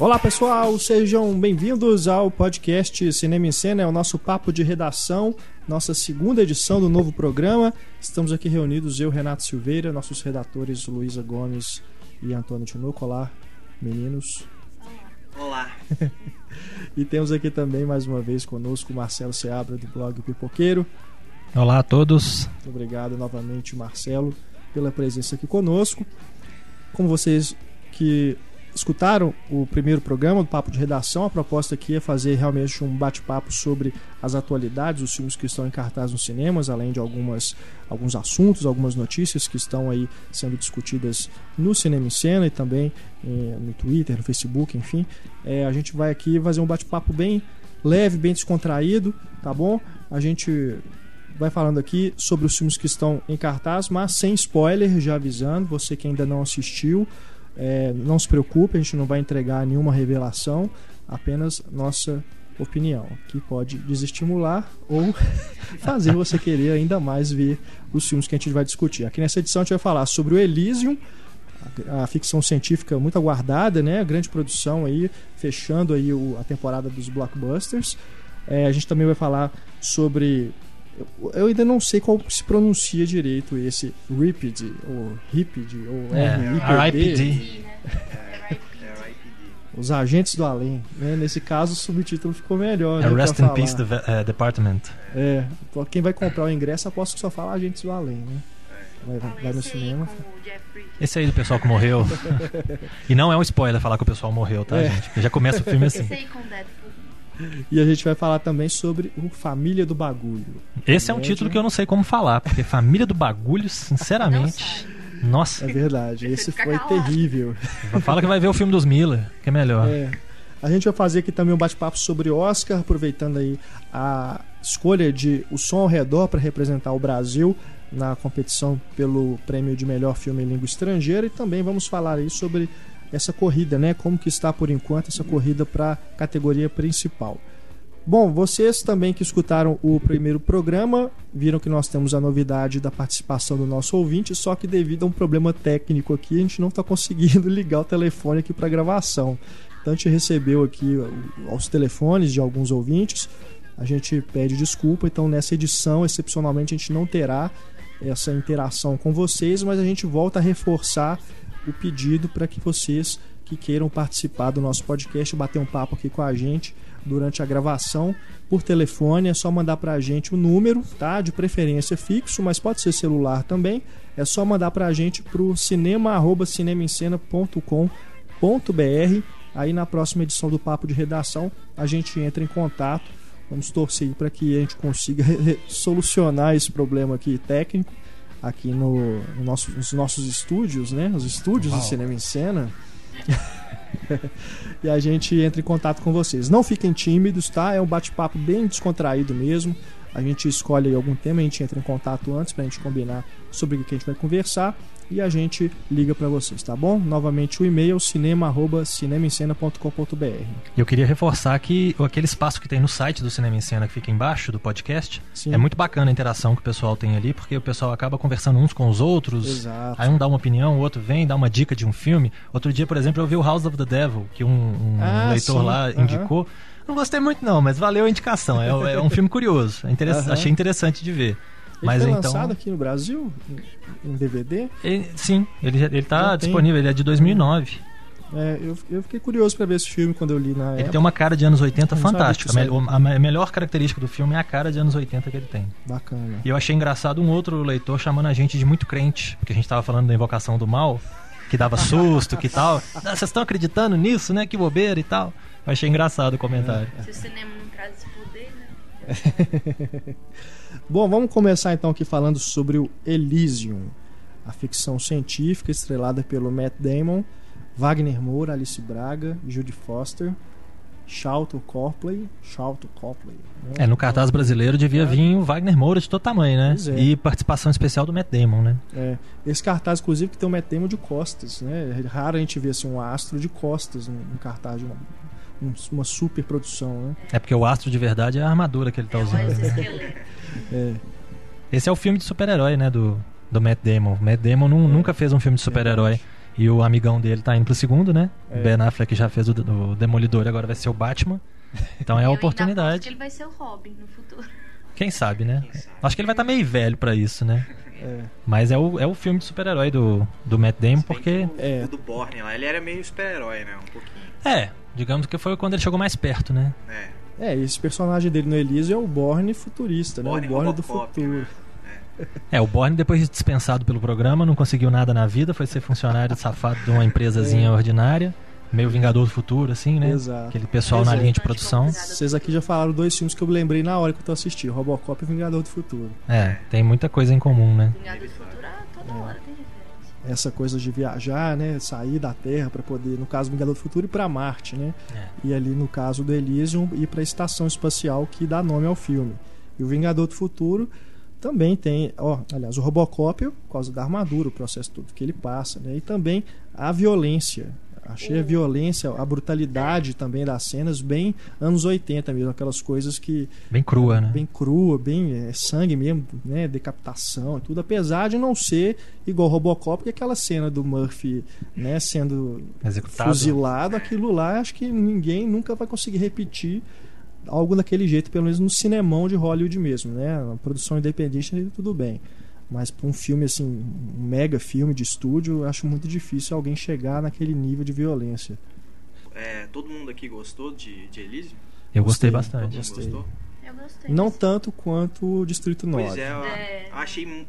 Olá pessoal, sejam bem-vindos ao podcast Cinema em Cena, é o nosso papo de redação, nossa segunda edição do novo programa. Estamos aqui reunidos, eu, Renato Silveira, nossos redatores Luísa Gomes e Antônio Tinoco. Olá, meninos. Olá. e temos aqui também mais uma vez conosco o Marcelo Seabra do blog Pipoqueiro. Olá a todos. Muito obrigado novamente, Marcelo, pela presença aqui conosco. Como vocês que escutaram o primeiro programa do Papo de Redação, a proposta aqui é fazer realmente um bate-papo sobre as atualidades, os filmes que estão em cartaz nos cinemas, além de algumas, alguns assuntos, algumas notícias que estão aí sendo discutidas no Cinema em Cena e também eh, no Twitter, no Facebook, enfim. É, a gente vai aqui fazer um bate-papo bem leve, bem descontraído, tá bom? A gente vai falando aqui sobre os filmes que estão em cartaz, mas sem spoiler, já avisando, você que ainda não assistiu, é, não se preocupe, a gente não vai entregar nenhuma revelação, apenas nossa opinião, que pode desestimular ou fazer você querer ainda mais ver os filmes que a gente vai discutir. Aqui nessa edição a gente vai falar sobre o Elysium, a, ficção científica muito aguardada, né? A grande produção aí, fechando aí o, a temporada dos blockbusters. É, a gente também vai falar sobre eu ainda não sei qual se pronuncia direito esse RIPD, ou RIPD, ou é, RIPD. Os agentes do além. Né? Nesse caso, o subtítulo ficou melhor. É né, Rest in Peace uh, Department. É, quem vai comprar o ingresso aposto que só fala agentes do além, né? Vai, vai no cinema. Esse aí do pessoal que morreu. e não é um spoiler falar que o pessoal morreu, tá, é. gente? Porque já começa o filme assim. Esse aí com Deadpool. E a gente vai falar também sobre o Família do Bagulho. Esse é um título que eu não sei como falar, porque Família do Bagulho, sinceramente. Nossa. É verdade, esse foi terrível. Fala que vai ver o filme dos Miller, que é melhor. É. A gente vai fazer aqui também um bate-papo sobre Oscar, aproveitando aí a escolha de O Som ao Redor para representar o Brasil na competição pelo prêmio de melhor filme em língua estrangeira e também vamos falar aí sobre essa corrida, né? Como que está por enquanto essa corrida para a categoria principal. Bom, vocês também que escutaram o primeiro programa viram que nós temos a novidade da participação do nosso ouvinte, só que devido a um problema técnico aqui, a gente não está conseguindo ligar o telefone aqui para gravação. Então a gente recebeu aqui os telefones de alguns ouvintes, a gente pede desculpa, então nessa edição, excepcionalmente, a gente não terá essa interação com vocês, mas a gente volta a reforçar o pedido para que vocês que queiram participar do nosso podcast, bater um papo aqui com a gente durante a gravação por telefone, é só mandar para a gente o número, tá? De preferência fixo, mas pode ser celular também. É só mandar para a gente pro cinema@cinemaencena.com.br. Aí na próxima edição do papo de redação a gente entra em contato. Vamos torcer para que a gente consiga solucionar esse problema aqui técnico aqui no, no nosso, nos nossos estúdios, né? Os estúdios Uau. do Cinema em Cena. e a gente entra em contato com vocês. Não fiquem tímidos, tá? É um bate-papo bem descontraído mesmo. A gente escolhe algum tema, a gente entra em contato antes pra gente combinar sobre o que a gente vai conversar e a gente liga para vocês, tá bom? Novamente o e-mail cinema@cinemaencena.com.br. Eu queria reforçar que aquele espaço que tem no site do Cinema em Cena que fica embaixo do podcast, Sim. é muito bacana a interação que o pessoal tem ali, porque o pessoal acaba conversando uns com os outros. Exato. Aí um dá uma opinião, o outro vem, dá uma dica de um filme. Outro dia, por exemplo, eu vi o House of the Devil, que um, um ah, leitor sim. lá indicou. Não gostei muito não, mas valeu a indicação. É, é um filme curioso. É interessante, Achei interessante de ver. Ele Mas foi então... lançado aqui no Brasil em DVD? Ele, sim, ele ele tá disponível, ele é de 2009. É, eu, eu fiquei curioso para ver esse filme quando eu li na Ele época. tem uma cara de anos 80 fantástica. A, a, melhor característica do filme é a cara de anos 80 que ele tem. Bacana. E eu achei engraçado um outro leitor chamando a gente de muito crente, porque a gente tava falando da invocação do mal, que dava susto, que tal. Vocês estão acreditando nisso, né? Que bobeira e tal. Eu achei engraçado o comentário. Se o cinema não traz esse poder, né? Bom, vamos começar então aqui falando sobre o Elysium, a ficção científica estrelada pelo Matt Damon, Wagner Moura, Alice Braga, Judy Foster, Charlton Copley, Charlton Copley. Né? É, no cartaz brasileiro devia vir o Wagner Moura de todo tamanho, né? É. E participação especial do Matt Damon, né? É. Esse cartaz, inclusive, que tem o Matt Damon de costas, né? É raro a gente ver assim, um astro de costas no, cartaz de uma, uma super produção, né? É porque o astro de verdade é a armadura que ele está usando. É. Esse é o filme de super-herói, né? Do, do Matt Damon. Matt Damon num, nunca fez um filme de super-herói. E o amigão dele tá indo pro segundo, né? É. Ben Affleck já fez o, o Demolidor e agora vai ser o Batman. Então é a oportunidade. que ele vai ser o Robin no futuro. Quem sabe, né? Quem sabe? Acho que ele vai estar tá meio velho para isso, né? É. Mas é o, é o filme de super-herói do, do Matt Damon, porque. É. O do Borne lá, ele era meio super-herói, né? Um pouquinho. É, digamos que foi quando ele chegou mais perto, né? É. É, esse personagem dele no Elísio é o Borne futurista, né? o Borne do futuro. Né? É, o Borne, depois de dispensado pelo programa, não conseguiu nada na vida, foi ser funcionário safado de uma empresazinha é. ordinária. Meio Vingador do Futuro, assim, né? Exato. Aquele pessoal Exato. na linha de produção. Vocês aqui já falaram dois filmes que eu lembrei na hora que eu tô assistindo: Robocop e Vingador do Futuro. É, tem muita coisa em comum, né? Vingador do Futuro, ah, toda é. hora. Essa coisa de viajar, né? Sair da Terra para poder, no caso do Vingador do Futuro, ir para Marte, né? É. E ali no caso do Elysium, ir para a estação espacial que dá nome ao filme. E o Vingador do Futuro também tem, ó, aliás, o Robocop por causa da armadura, o processo todo que ele passa, né? E também a violência. Achei a violência, a brutalidade também das cenas bem anos 80 mesmo, aquelas coisas que bem crua, né? Bem crua, bem é, sangue mesmo, né, decapitação, tudo, apesar de não ser igual Robocop, que aquela cena do Murphy, né, sendo Executado. fuzilado, aquilo lá, acho que ninguém nunca vai conseguir repetir algo daquele jeito, pelo menos no cinemão de Hollywood mesmo, né? A produção independente tudo bem. Mas para um filme assim, um mega filme de estúdio, eu acho muito difícil alguém chegar naquele nível de violência. É, todo mundo aqui gostou de, de Elysium? Eu gostei, gostei bastante. Gostei. Gostou? Eu gostei. Não tanto quanto o Distrito 9. Pois é, eu é. achei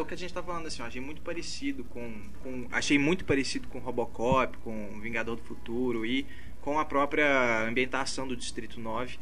o que a gente tá falando assim, eu achei muito parecido com, com achei muito parecido com Robocop, com Vingador do Futuro e com a própria ambientação do Distrito 9,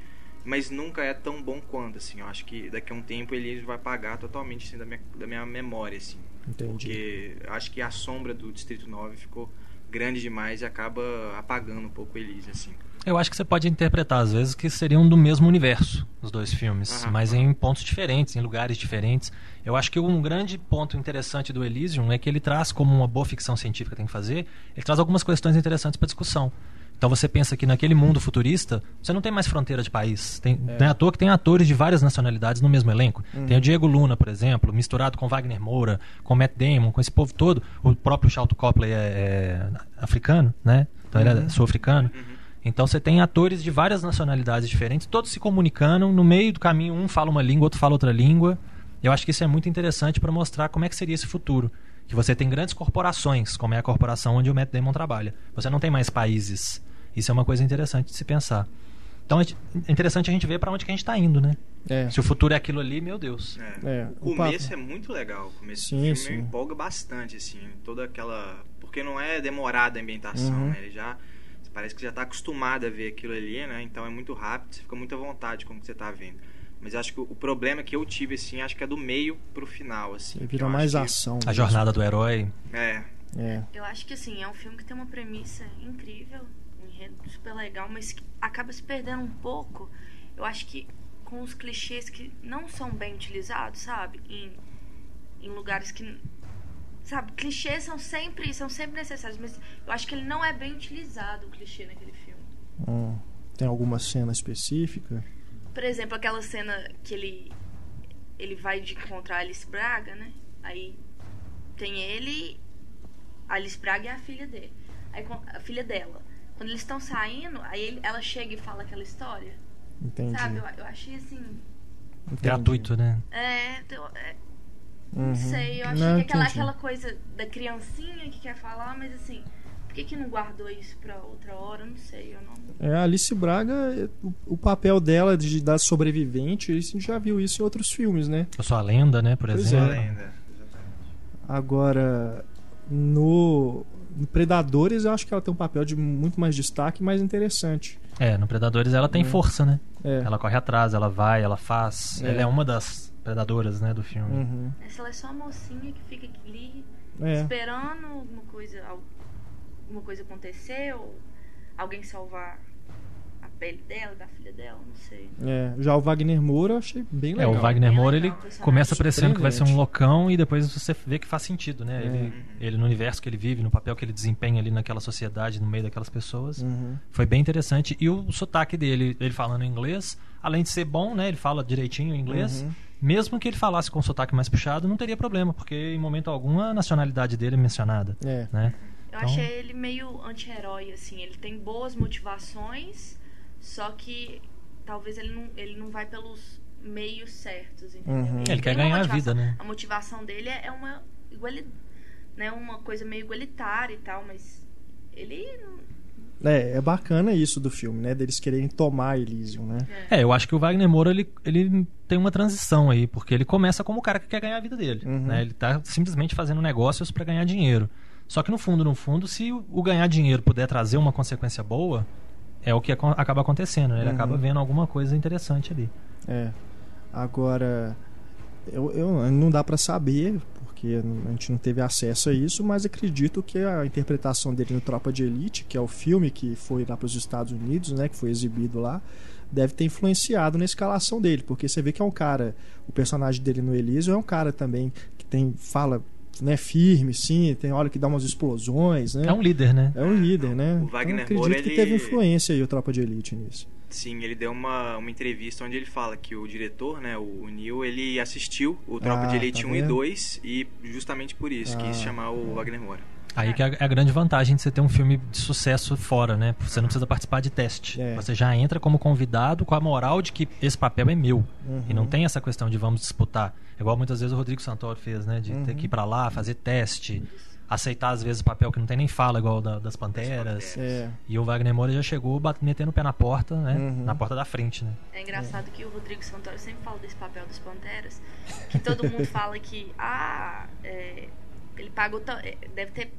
mas nunca é tão bom quanto, assim. Eu acho que daqui a um tempo ele vai apagar totalmente assim, da, minha, da minha memória, assim. Entendi. Porque acho que a sombra do Distrito 9 ficou grande demais e acaba apagando um pouco Elise, assim. Eu acho que você pode interpretar, às vezes, que seriam do mesmo universo, os dois filmes, uhum, mas uhum. em pontos diferentes, em lugares diferentes. Eu acho que um grande ponto interessante do Elysium é que ele traz, como uma boa ficção científica tem que fazer, ele traz algumas questões interessantes para discussão. Então você pensa que naquele mundo futurista, você não tem mais fronteira de país. Tem, é. Não é à toa que tem atores de várias nacionalidades no mesmo elenco. Uhum. Tem o Diego Luna, por exemplo, misturado com Wagner Moura, com Matt Damon, com esse povo todo. O próprio Charlton Copley é, é africano, né? Então uhum. ele é uhum. sul-africano. Uhum. Então você tem atores de várias nacionalidades diferentes, todos se comunicando, no meio do caminho um fala uma língua, outro fala outra língua. Eu acho que isso é muito interessante para mostrar como é que seria esse futuro. Que você tem grandes corporações, como é a corporação onde o Matt Damon trabalha. Você não tem mais países isso é uma coisa interessante de se pensar. Então é interessante a gente ver para onde que a gente está indo, né? É. Se o futuro é aquilo ali, meu Deus. É. É. O, o começo papo. é muito legal. O começo sim, do filme sim. empolga bastante, assim. Toda aquela. Porque não é demorada a ambientação, uhum. né? Ele já. Parece que já está acostumado a ver aquilo ali, né? Então é muito rápido, você fica muito à vontade com o que você está vendo. Mas acho que o problema que eu tive, assim, acho que é do meio pro final, assim. Vira mais ação. A jornada do herói. É. é. Eu acho que, assim, é um filme que tem uma premissa incrível enredo super legal, mas acaba se perdendo um pouco, eu acho que com os clichês que não são bem utilizados, sabe? Em, em lugares que. Sabe, clichês são sempre, são sempre necessários, mas eu acho que ele não é bem utilizado, o clichê naquele filme. Hum, tem alguma cena específica? Por exemplo, aquela cena que ele ele vai de encontrar Alice Braga, né? Aí tem ele, Alice Braga e a filha dele. Aí a filha dela. Quando eles estão saindo, aí ele, ela chega e fala aquela história. Entendi. Sabe? Eu, eu achei assim. Entendi. Gratuito, né? É, eu, é uhum. não sei, eu achei não, que aquela, aquela coisa da criancinha que quer falar, mas assim, por que, que não guardou isso pra outra hora? Não sei, eu não. É, a Alice Braga, o, o papel dela de dar sobrevivente, a gente já viu isso em outros filmes, né? Eu sou a lenda, né, por pois exemplo. É. Lenda, Agora, no no Predadores eu acho que ela tem um papel de muito mais destaque mais interessante. É, no Predadores ela tem é. força, né? É. Ela corre atrás, ela vai, ela faz. É. Ela é uma das predadoras, né, do filme. Uhum. Essa ela é só a mocinha que fica ali é. esperando alguma coisa, alguma coisa acontecer ou alguém salvar pele dela, da filha dela, não sei. É, já o Wagner Moura eu achei bem legal. É, o Wagner Moura ele começa parecendo que vai ser um loucão e depois você vê que faz sentido, né? É. Ele, ele, no universo que ele vive, no papel que ele desempenha ali naquela sociedade, no meio daquelas pessoas, uhum. foi bem interessante. E o sotaque dele, ele falando inglês, além de ser bom, né? Ele fala direitinho inglês. Uhum. Mesmo que ele falasse com um sotaque mais puxado, não teria problema, porque em momento algum a nacionalidade dele é mencionada. É. Né? Eu então... achei ele meio anti-herói, assim. Ele tem boas motivações, só que talvez ele não, ele não vai pelos meios certos, entendeu? Uhum. Ele, ele quer ganhar a vida, né? A motivação dele é uma igualdade, né, uma coisa meio igualitária e tal, mas ele é, é bacana isso do filme, né? Deles quererem tomar Elysium, né? É, eu acho que o Wagner Moura, ele, ele tem uma transição aí, porque ele começa como o cara que quer ganhar a vida dele, uhum. né? Ele tá simplesmente fazendo negócios para ganhar dinheiro. Só que no fundo, no fundo, se o ganhar dinheiro puder trazer uma consequência boa, é o que acaba acontecendo, né? Ele uhum. acaba vendo alguma coisa interessante ali. É. Agora, eu, eu não dá para saber, porque a gente não teve acesso a isso, mas acredito que a interpretação dele no Tropa de Elite, que é o filme que foi lá para os Estados Unidos, né, que foi exibido lá, deve ter influenciado na escalação dele, porque você vê que é um cara, o personagem dele no Elísio é um cara também que tem fala né, firme, sim, tem hora que dá umas explosões, né? É um líder, né? É um líder, né? O Wagner então, acredito que ele... teve influência aí o Tropa de Elite nisso. Sim, ele deu uma, uma entrevista onde ele fala que o diretor, né, o Neil, ele assistiu o Tropa ah, de Elite tá 1 e 2 e justamente por isso ah, quis chamar o Wagner Moura. Aí que é, é a grande vantagem de você ter um filme de sucesso fora, né? Você não precisa participar de teste. É. Você já entra como convidado com a moral de que esse papel é meu. Uhum. E não tem essa questão de vamos disputar. Igual muitas vezes o Rodrigo Santoro fez, né? De uhum. ter que ir pra lá, fazer teste aceitar às vezes o papel que não tem nem fala, igual da, das Panteras. É. E o Wagner Moura já chegou metendo o pé na porta, né? Uhum. Na porta da frente, né? É engraçado é. que o Rodrigo Santoro sempre fala desse papel das Panteras, que todo mundo fala que, ah, é, ele pagou, é, deve ter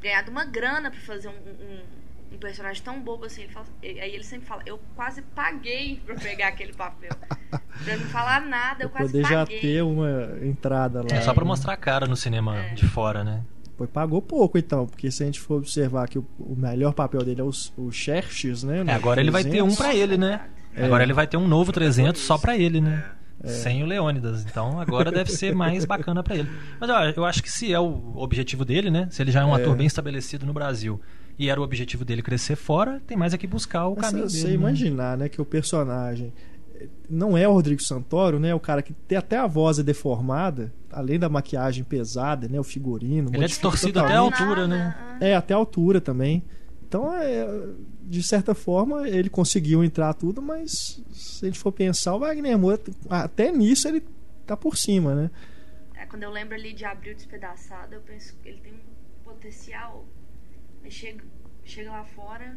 ganhado uma grana para fazer um, um, um, personagem tão bobo assim. Ele fala, aí ele sempre fala, eu quase paguei para pegar aquele papel. pra não falar nada, eu quase poder paguei. já ter uma entrada lá. É só para mostrar a cara no cinema é. de fora, né? Foi, pagou pouco então, porque se a gente for observar que o, o melhor papel dele é o, o Xerxes, né? É, agora 300. ele vai ter um para ele, né? É. Agora ele vai ter um novo 300 só para ele, né? É. Sem o Leônidas. Então agora deve ser mais bacana para ele. Mas ó, eu acho que se é o objetivo dele, né? Se ele já é um é. ator bem estabelecido no Brasil e era o objetivo dele crescer fora, tem mais aqui buscar o Mas caminho você dele. Você né? imaginar, né, que o personagem não é o Rodrigo Santoro, né? O cara que tem até a voz é deformada, além da maquiagem pesada, né? O figurino. Ele é distorcido até a altura, né? É, até a altura também. Então, é, de certa forma, ele conseguiu entrar tudo, mas se a gente for pensar, o Wagner Moura, até nisso ele tá por cima, né? É, quando eu lembro ali de Abril Despedaçado, eu penso que ele tem um potencial. Mas chega, chega lá fora,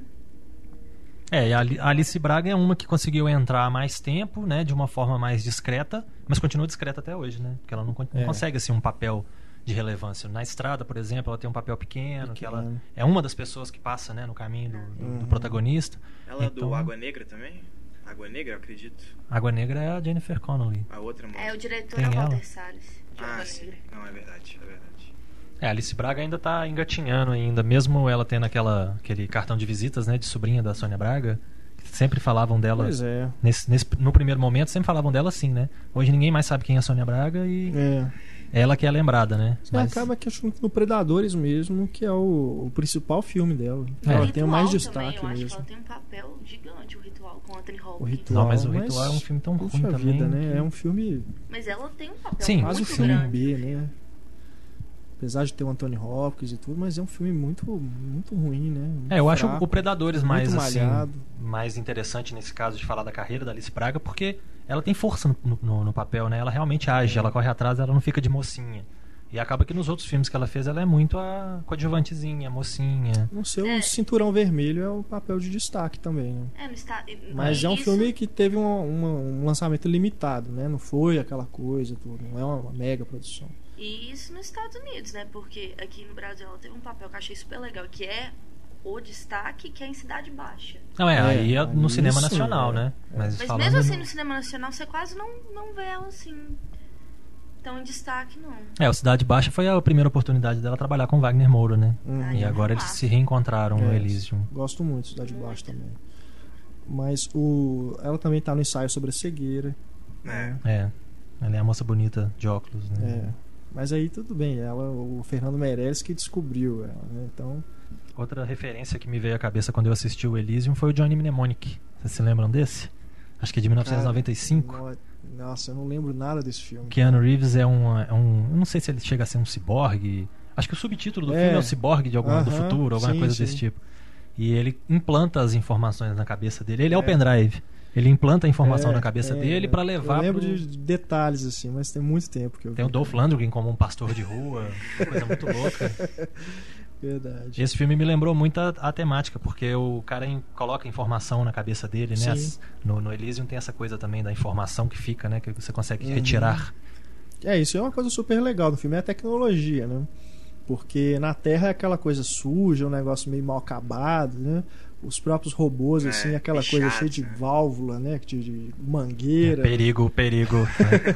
é, a Alice Braga é uma que conseguiu entrar há mais tempo, né, de uma forma mais discreta, mas continua discreta até hoje, né? Porque ela não, não é. consegue assim um papel de relevância. Na estrada, por exemplo, ela tem um papel pequeno, pequeno. que ela é uma das pessoas que passa, né, no caminho do, uhum. do protagonista. Ela então, é do então, Água Negra também? Água Negra, eu acredito. Água Negra é a Jennifer Connelly. A outra moça. É o diretor é Walter Salles. Ah, sim. Não, é verdade, é verdade. É, a Alice Braga ainda tá engatinhando ainda, mesmo ela tendo aquela, aquele cartão de visitas, né, de sobrinha da Sônia Braga. Sempre falavam dela. Pois é. Nesse, nesse, no primeiro momento, sempre falavam dela assim, né? Hoje ninguém mais sabe quem é a Sônia Braga e. É. Ela que é lembrada, né? Mas... acaba que acho que no Predadores mesmo, que é o, o principal filme dela. É. Ela tem mais destaque também, eu mesmo. ela tem um papel gigante, o Ritual, com Anthony Hopkins. O Ritual, Não, mas o Ritual mas, é um filme tão ruim também. Vida, né? É um filme... Mas ela tem um papel Sim, quase um filme grande. B, né? Apesar de ter o Anthony Hopkins e tudo, mas é um filme muito, muito ruim, né? Muito é, eu fraco, acho o Predadores mais assim, mais interessante nesse caso de falar da carreira da Alice Braga, porque ela tem força no, no, no papel, né? Ela realmente age, é. ela corre atrás, ela não fica de mocinha. E acaba que nos outros filmes que ela fez, ela é muito a coadjuvantezinha, a mocinha. No seu é. Cinturão Vermelho é o papel de destaque também, né? É, no está... Mas é um filme que teve um, um, um lançamento limitado, né? Não foi aquela coisa, tudo, não é uma mega produção. E isso nos Estados Unidos, né? Porque aqui no Brasil ela teve um papel que eu achei super legal, que é o destaque que é em Cidade Baixa. Não, é, aí é no cinema nacional, é. né? Mas, Mas mesmo assim, no... cinema nacional, você quase não, não vê ela assim tão em destaque, não. É, o Cidade Baixa foi a primeira oportunidade dela trabalhar com Wagner Moura, né? Uhum. E agora eles se reencontraram é, no Elysium. Gosto muito de Cidade Baixa também. Mas o... ela também tá no ensaio sobre a cegueira. É. Né? É. Ela é a moça bonita de óculos, né? É. Mas aí tudo bem, ela, o Fernando Meirelles que descobriu ela, né? Então. Outra referência que me veio à cabeça quando eu assisti o Elysium foi o Johnny Mnemonic. Vocês se lembram desse? Acho que é de 1995. Cara, nossa, eu não lembro nada desse filme. Keanu Reeves é um, é um. Eu não sei se ele chega a ser um ciborgue. Acho que o subtítulo do é. filme é o ciborgue de alguma uh -huh, do futuro, alguma sim, coisa sim. desse tipo. E ele implanta as informações na cabeça dele. Ele é, é o pendrive. Ele implanta a informação é, na cabeça é, dele para levar. Eu lembro pro... de detalhes assim, mas tem muito tempo que eu. Tem vi. o Dolph Lundgren como um pastor de rua, coisa muito louca. Verdade. Esse filme me lembrou muito a, a temática, porque o cara in, coloca informação na cabeça dele, né? As, no, no Elysium tem essa coisa também da informação que fica, né? Que você consegue uhum. retirar. É, isso é uma coisa super legal do filme, é a tecnologia, né? Porque na Terra é aquela coisa suja, um negócio meio mal acabado, né? Os próprios robôs, é, assim, aquela coisa chato, cheia de né? válvula, né? De, de mangueira. É, perigo, perigo.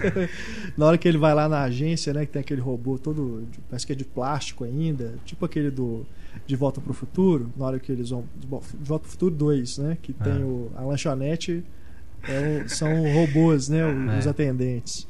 na hora que ele vai lá na agência, né? Que tem aquele robô todo, parece que é de plástico ainda, tipo aquele do De Volta para o Futuro, na hora que eles vão. De Volta para o Futuro 2, né? Que tem é. o, a lanchonete, é são robôs, né? Os, é. atendentes.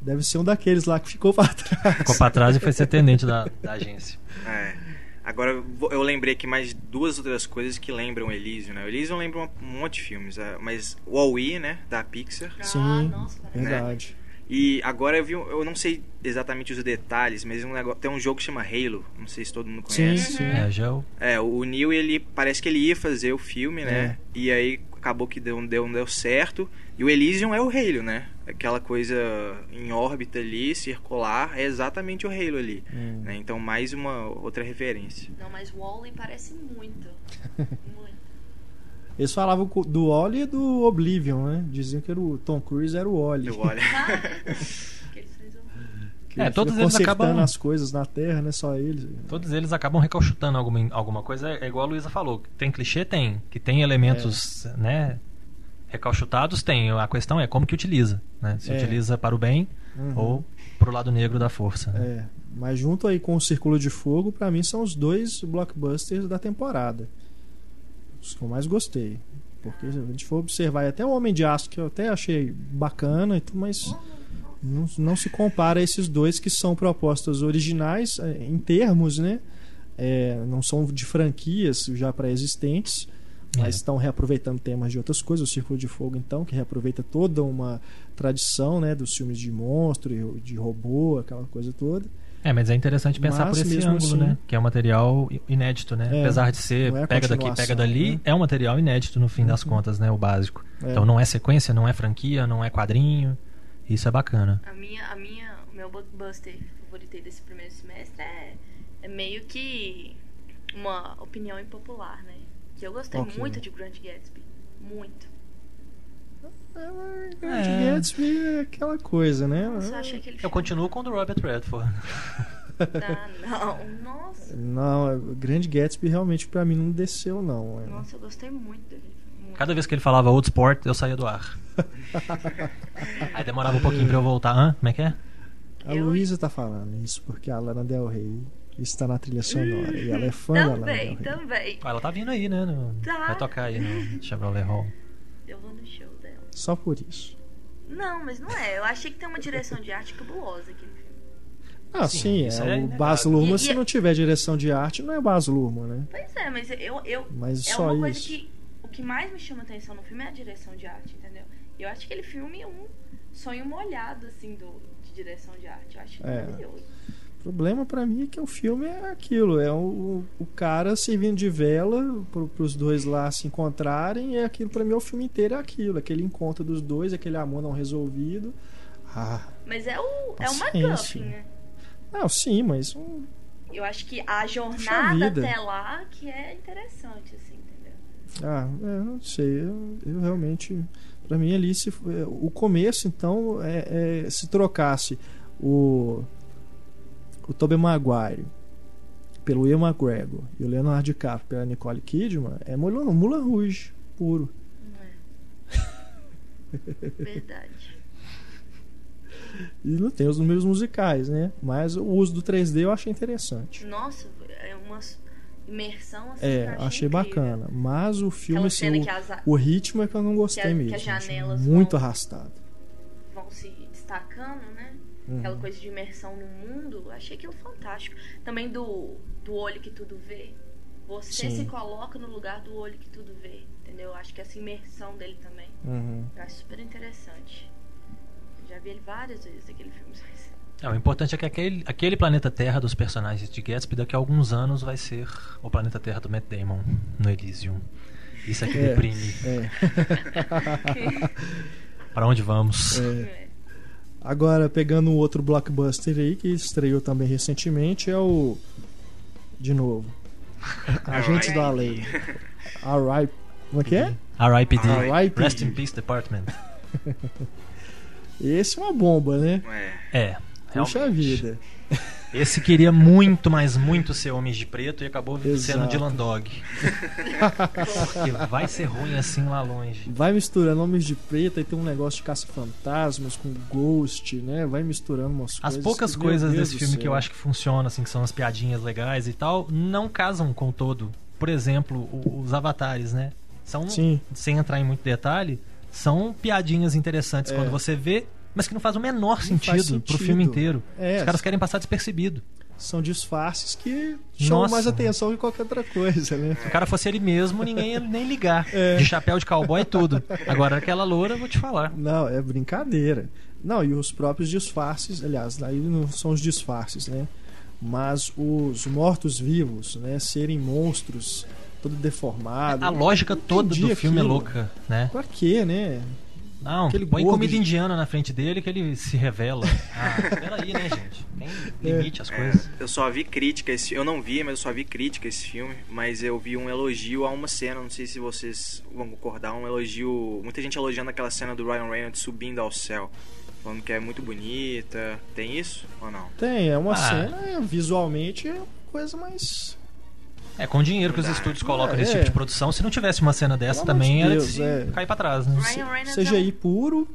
Deve ser um daqueles lá que ficou para trás. Ficou para trás e foi ser atendente da, da agência. É. Agora eu lembrei que mais duas outras coisas que lembram Elysium, né? O Elysium lembra um monte de filmes, é, mas o Wall-E, né, da Pixar. Ah, Sim, nossa, verdade. Né? E agora eu vi, eu não sei exatamente os detalhes, mas um negócio, tem um jogo que chama Halo, não sei se todo mundo conhece. Sim, sim. É, já é, o Neil ele parece que ele ia fazer o filme, né? É. E aí acabou que deu, deu, deu certo. E o Elysium é o Halo, né? Aquela coisa em órbita ali, circular, é exatamente o Halo ali. Hum. Né? Então, mais uma outra referência. Não, mas o Wally parece muito. muito. Eles falavam do Wally e do Oblivion, né? Diziam que era o Tom Cruise era o Wally. O Wally. é, todos eles acabam as coisas na Terra, né? Só eles. Todos eles acabam recalchutando alguma, alguma coisa. É igual a Luísa falou. Tem clichê, tem. Que tem elementos, é. né? Recalchutados tem. A questão é como que utiliza, né? Se é. utiliza para o bem uhum. ou para o lado negro da força. Né? É. Mas junto aí com o Círculo de Fogo, para mim são os dois blockbusters da temporada. Os que eu mais gostei. Porque se a gente for observar, até o Homem de Aço, que eu até achei bacana, mas não, não se compara a esses dois que são propostas originais é, em termos, né? É, não são de franquias já pré-existentes, mas é. estão reaproveitando temas de outras coisas. O Círculo de Fogo, então, que reaproveita toda uma tradição né, dos filmes de monstro, de robô, aquela coisa toda. É, mas é interessante pensar mas, por esse ângulo, assim, né? Que é um material inédito, né? É, Apesar de ser é pega daqui, pega dali, né? é um material inédito no fim uhum. das contas, né? O básico. É. Então não é sequência, não é franquia, não é quadrinho. Isso é bacana. A minha, a minha, o meu blockbuster favorito desse primeiro semestre é, é meio que uma opinião impopular, né? Que eu gostei okay. muito de Grand Gatsby. Muito. É, Grand é. Gatsby é aquela coisa, né? Eu, continuo com o do Robert Redford. Ah, não, nossa. Não, o Grande Gatsby realmente pra mim não desceu, não. É. Nossa, eu gostei muito dele. Cada vez que ele falava Old Sport, eu saía do ar. Aí demorava um pouquinho pra eu voltar. Hã? Como é que é? A eu... Luísa tá falando isso porque a Lana Del Rey está na trilha sonora. e ela é fã também, da Lana Del Rey. Também, ela tá vindo aí, né? No... Tá. Vai tocar aí no Chevrolet Hall. Eu vou no show dela. Só por isso. Não, mas não é. Eu achei que tem uma direção de arte cabulosa aqui no filme. Ah, sim, sim é, é, o Baz Luhrmann, se não tiver direção de arte, não é Baz Luhrmann, né? Pois é, mas eu... eu mas é só uma isso. coisa que que mais me chama atenção no filme é a direção de arte, entendeu? Eu acho que aquele filme é um sonho molhado, assim, do, de direção de arte. Eu acho é. maravilhoso. O problema para mim é que o filme é aquilo, é o, o cara servindo de vela para os dois lá se encontrarem, e é aquilo para mim o filme inteiro é aquilo, aquele encontro dos dois, aquele amor não resolvido. Ah, mas é o é uma McGuffin, né? Não, sim, mas um... eu acho que a jornada até lá que é interessante assim. Ah, é, não sei. Eu, eu realmente. Para mim, ali, se, é, o começo, então, é, é, se trocasse o, o Tobey Maguire pelo Ian McGregor e o Leonardo DiCaprio pela Nicole Kidman, é Mulan, Mulan Rouge puro. É. Verdade. e não tem os números musicais, né? Mas o uso do 3D eu achei interessante. Nossa, é umas imersão assim, é, achei, achei bacana. Mas o filme, assim, o, as, o, ritmo é que eu não gostei a, mesmo. Que as janelas muito vão, arrastado. Vão se destacando, né? Uhum. Aquela coisa de imersão no mundo. Achei aquilo fantástico. Também do, do olho que tudo vê. Você Sim. se coloca no lugar do olho que tudo vê. Entendeu? Acho que essa imersão dele também. Uhum. Eu acho super interessante. já vi ele várias vezes aquele filme. É, o importante é que aquele, aquele planeta Terra dos personagens de Gatsby daqui a alguns anos vai ser o planeta Terra do Matt Damon no Elysium. Isso aqui é, deprime. É. Para onde vamos? É. Agora, pegando um outro blockbuster aí que estreou também recentemente, é o. De novo. Agentes do Além. R.I.P. Como é que é? R.I.P.D. Rest in Peace Department. Esse é uma bomba, né? É. Puxa vida. Esse queria muito, mas muito ser Homens de Preto e acabou Exato. sendo Dylan Dog. Porque vai ser ruim assim lá longe. Vai misturando Homens de Preto e tem um negócio de caça-fantasmas com Ghost, né? Vai misturando umas as coisas. As poucas coisas desse filme que eu acho que funcionam, assim, que são as piadinhas legais e tal, não casam com todo. Por exemplo, os avatares, né? São, Sim. sem entrar em muito detalhe, são piadinhas interessantes é. quando você vê mas que não faz o menor sentido, sentido pro filme inteiro. É, Os caras querem passar despercebido. São disfarces que chamam Nossa. mais atenção que qualquer outra coisa, né? Se o cara fosse ele mesmo, ninguém ia nem ligar. É. De chapéu de cowboy e tudo. Agora, aquela loura, eu vou te falar. Não, é brincadeira. Não, e os próprios disfarces, aliás, aí não são os disfarces, né? Mas os mortos-vivos, né? Serem monstros, todo deformado. A lógica toda do filme é aquilo. é louca, né? Pra quê, né? Não, Aquele põe comida de... indiana na frente dele que ele se revela. Ah, peraí, né, gente? Tem limite as é, coisas. eu só vi crítica, esse, eu não vi, mas eu só vi crítica esse filme, mas eu vi um elogio a uma cena, não sei se vocês vão concordar, um elogio, muita gente elogiando aquela cena do Ryan Reynolds subindo ao céu. Falando que é muito bonita. Tem isso ou não? Tem, é uma ah. cena visualmente é coisa mais é, com o dinheiro que os estúdios colocam é, nesse tipo de produção, se não tivesse uma cena dessa Pelo também era Deus, de é. cair pra trás, né? CGI puro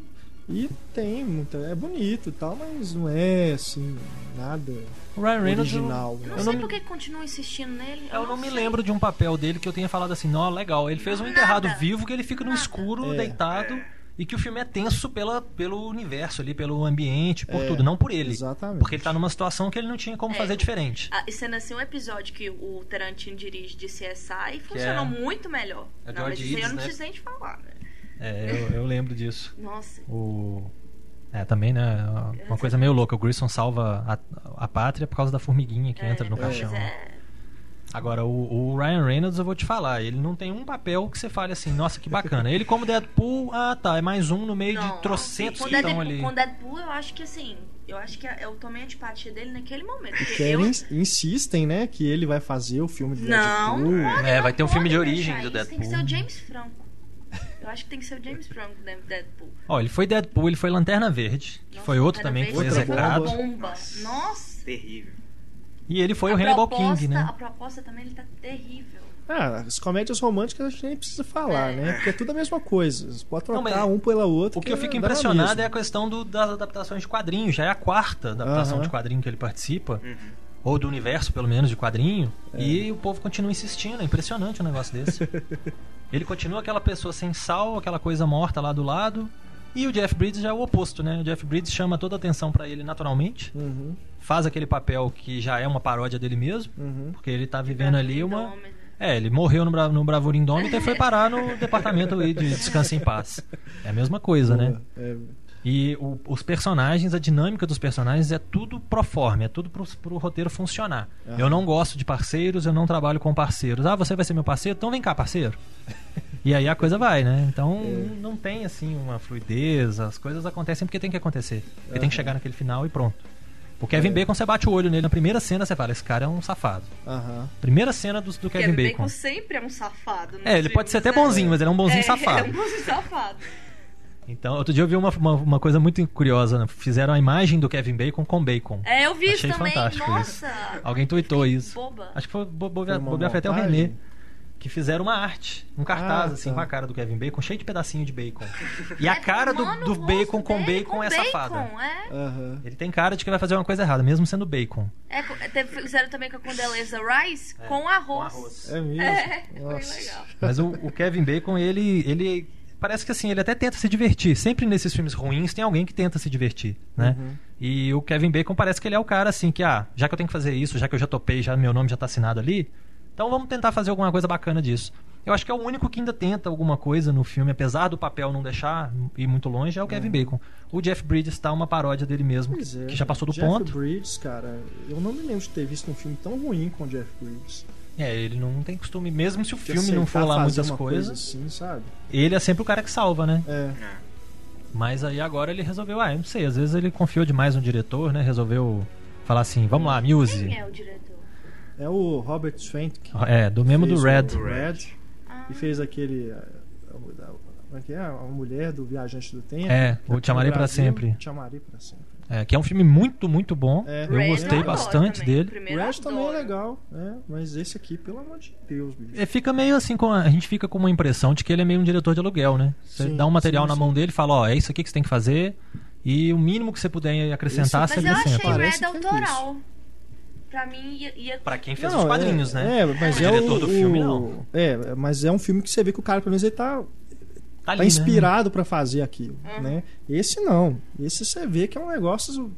e tem muita. É bonito e tal, mas não é assim, nada. O Ryan Reynolds original. Eu, eu não sei por que continua insistindo nele. Eu, eu não, não me lembro de um papel dele que eu tenha falado assim, não, legal. Ele fez um enterrado vivo que ele fica no escuro, é. deitado. E que o filme é tenso pela, pelo universo ali, pelo ambiente, por é, tudo, não por ele. Exatamente. Porque ele tá numa situação que ele não tinha como é, fazer diferente. A, e sendo assim, um episódio que o Tarantino dirige de CSI funcionou é, muito melhor. É não, mas isso eu não né? preciso nem de falar, né? É, eu, eu lembro disso. Nossa. O... É, também, né? Uma coisa meio louca. O Grissom salva a, a pátria por causa da formiguinha que é, entra no caixão. É. Agora, o, o, Ryan Reynolds, eu vou te falar, ele não tem um papel que você fale assim, nossa, que bacana. Ele como Deadpool, ah tá, é mais um no meio não, de trocentos que estão ali. Com Deadpool, eu acho que assim, eu acho que eu tomei a antipatia dele naquele momento. Porque eu... insistem, né, que ele vai fazer o filme do não, Deadpool. Não, é, vai ter um filme de origem do Deadpool. Tem que ser o James Franco. Eu acho que tem que ser o James Franco do Deadpool. Ó, ele foi Deadpool, ele foi Lanterna Verde, que foi outro também que foi execrado. Bomba. Nossa. Terrível. E ele foi a o Hannibal King, né? A proposta também ele tá terrível. Ah, as comédias românticas a gente nem precisa falar, é. né? Porque é tudo a mesma coisa. Você pode trocar não, um pela outra. O que, que eu fico impressionado é a questão do, das adaptações de quadrinhos. Já é a quarta adaptação uh -huh. de quadrinho que ele participa. Uhum. Ou do universo, pelo menos, de quadrinho. É. E o povo continua insistindo. É impressionante um negócio desse. ele continua aquela pessoa sem sal, aquela coisa morta lá do lado. E o Jeff Bridges já é o oposto, né? O Jeff Bridges chama toda a atenção para ele naturalmente. Uhum. Faz aquele papel que já é uma paródia dele mesmo. Uhum. Porque ele tá vivendo ali uma. É, ele morreu no, Bra no Bravura Indômita e foi parar no departamento aí de Descanso em Paz. É a mesma coisa, né? É. E o, os personagens, a dinâmica dos personagens é tudo pro forma, é tudo pro, pro roteiro funcionar. Uhum. Eu não gosto de parceiros, eu não trabalho com parceiros. Ah, você vai ser meu parceiro? Então vem cá, parceiro. E aí a coisa vai, né? Então é. não tem assim uma fluidez, as coisas acontecem porque tem que acontecer. Porque uhum. tem que chegar naquele final e pronto. O Kevin é. Bacon, você bate o olho nele na primeira cena, você fala, esse cara é um safado. Uhum. Primeira cena do, do Kevin, Kevin Bacon. Bacon sempre é um safado. É, ele pode ser até bonzinho, né? mas ele é um bonzinho é, safado. É um bonzinho safado. Então, outro dia eu vi uma, uma, uma, coisa muito curiosa, né? Fizeram a imagem do Kevin Bacon com bacon. É, eu vi Achei isso também. fantástico Nossa. isso. Alguém tweetou isso. Boba. Acho que foi, bo, bo, bo, bo até o René que fizeram uma arte, um cartaz, ah, assim, tá. com a cara do Kevin Bacon, cheio de pedacinho de bacon. E a é, cara do, do bacon com bacon, com é bacon, safada. É? Uhum. Ele tem cara de que vai fazer uma coisa errada, mesmo sendo bacon. É, teve, fizeram também com a Condeleza Rice é, com arroz. Com arroz. É mesmo? É, foi legal. Mas o, o Kevin Bacon, ele, ele parece que assim, ele até tenta se divertir. Sempre nesses filmes ruins tem alguém que tenta se divertir, né? Uhum. E o Kevin Bacon parece que ele é o cara assim que, ah, já que eu tenho que fazer isso, já que eu já topei, já meu nome já tá assinado ali, então vamos tentar fazer alguma coisa bacana disso. Eu acho que é o único que ainda tenta alguma coisa no filme, apesar do papel não deixar ir muito longe, é o Kevin é. Bacon. O Jeff Bridges tá uma paródia dele mesmo, que, é. que, já passou do Jeff ponto. Jeff Bridges, cara, eu não me lembro de ter visto um filme tão ruim com o Jeff Bridges. É, ele não tem costume, mesmo se o filme não for lá muitas coisas. Coisa assim, sabe? Ele é sempre o cara que salva, né? É. Mas aí agora ele resolveu, ah, eu não sei, às vezes ele confiou demais no diretor, né? Resolveu falar assim, vamos lá, Muse. Quem é o diretor? É o Robert Swank. É, do mesmo do Red. O Red. Ah. E fez aquele. Como é que é? A mulher do Viajante do Tempo. É, o Te Amarei Pra Sempre. Te Amarei Pra Sempre. É, que é um filme muito, muito bom. É. Eu Red gostei bastante também. dele. O Red também é legal, é, mas esse aqui, pelo amor de Deus, bicho. É, fica meio assim, com a, a, gente fica com uma impressão de que ele é meio um diretor de aluguel, né? Você sim, dá um material sim, na sim. mão dele e fala, ó, é isso aqui que você tem que fazer. E o mínimo que você puder acrescentar, Esse- você Mas eu achei acrescenta. Parece Red que é autoral. Pra mim, ia... ia... Pra quem fez Não, os quadrinhos, é, né? É, mas O é diretor o, do filme, o- não. É, mas é um filme que você vê que o cara, pelo menos, ele tá, Tá, ali, tá né? inspirado pra fazer aquilo, Uhum. né? Esse não. Esse você vê que é um negócio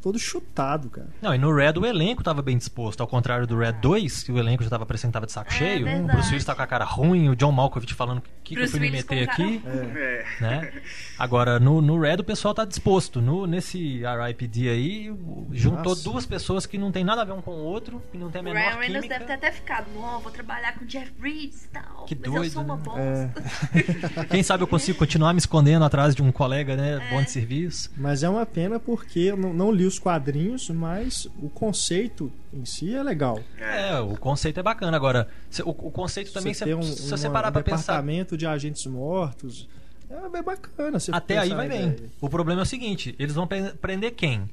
todo chutado, cara. Não, e no Red o elenco tava bem disposto, ao contrário do Red 2, que o elenco já tava apresentado tava de saco É cheio. O verdade. Bruce Willis tá com a cara ruim, o John Malkovich falando que, que eu fui me meter aqui. É. É. né? Agora, no, no Red o pessoal tá disposto. No, nesse RIPD aí, juntou Nossa. duas pessoas que não tem nada a ver um com o outro, que não tem a O menor Ryan Reynolds química. deve ter até ficado, não, vou trabalhar com o Jeff Bridges e tal. Que mas eu doido, sou uma né? bosta. Quem sabe eu consigo continuar me escondendo atrás de um colega, né? Bom de serviço. Mas é uma pena porque eu não, não li os quadrinhos, mas o conceito em si é legal. É, o conceito é bacana. Agora, o, o conceito também, você se, um, se você parar um pra pensar. departamento de agentes mortos. É bem bacana. Até aí vai bem. ideia. O problema é o seguinte: eles vão pre- prender quem?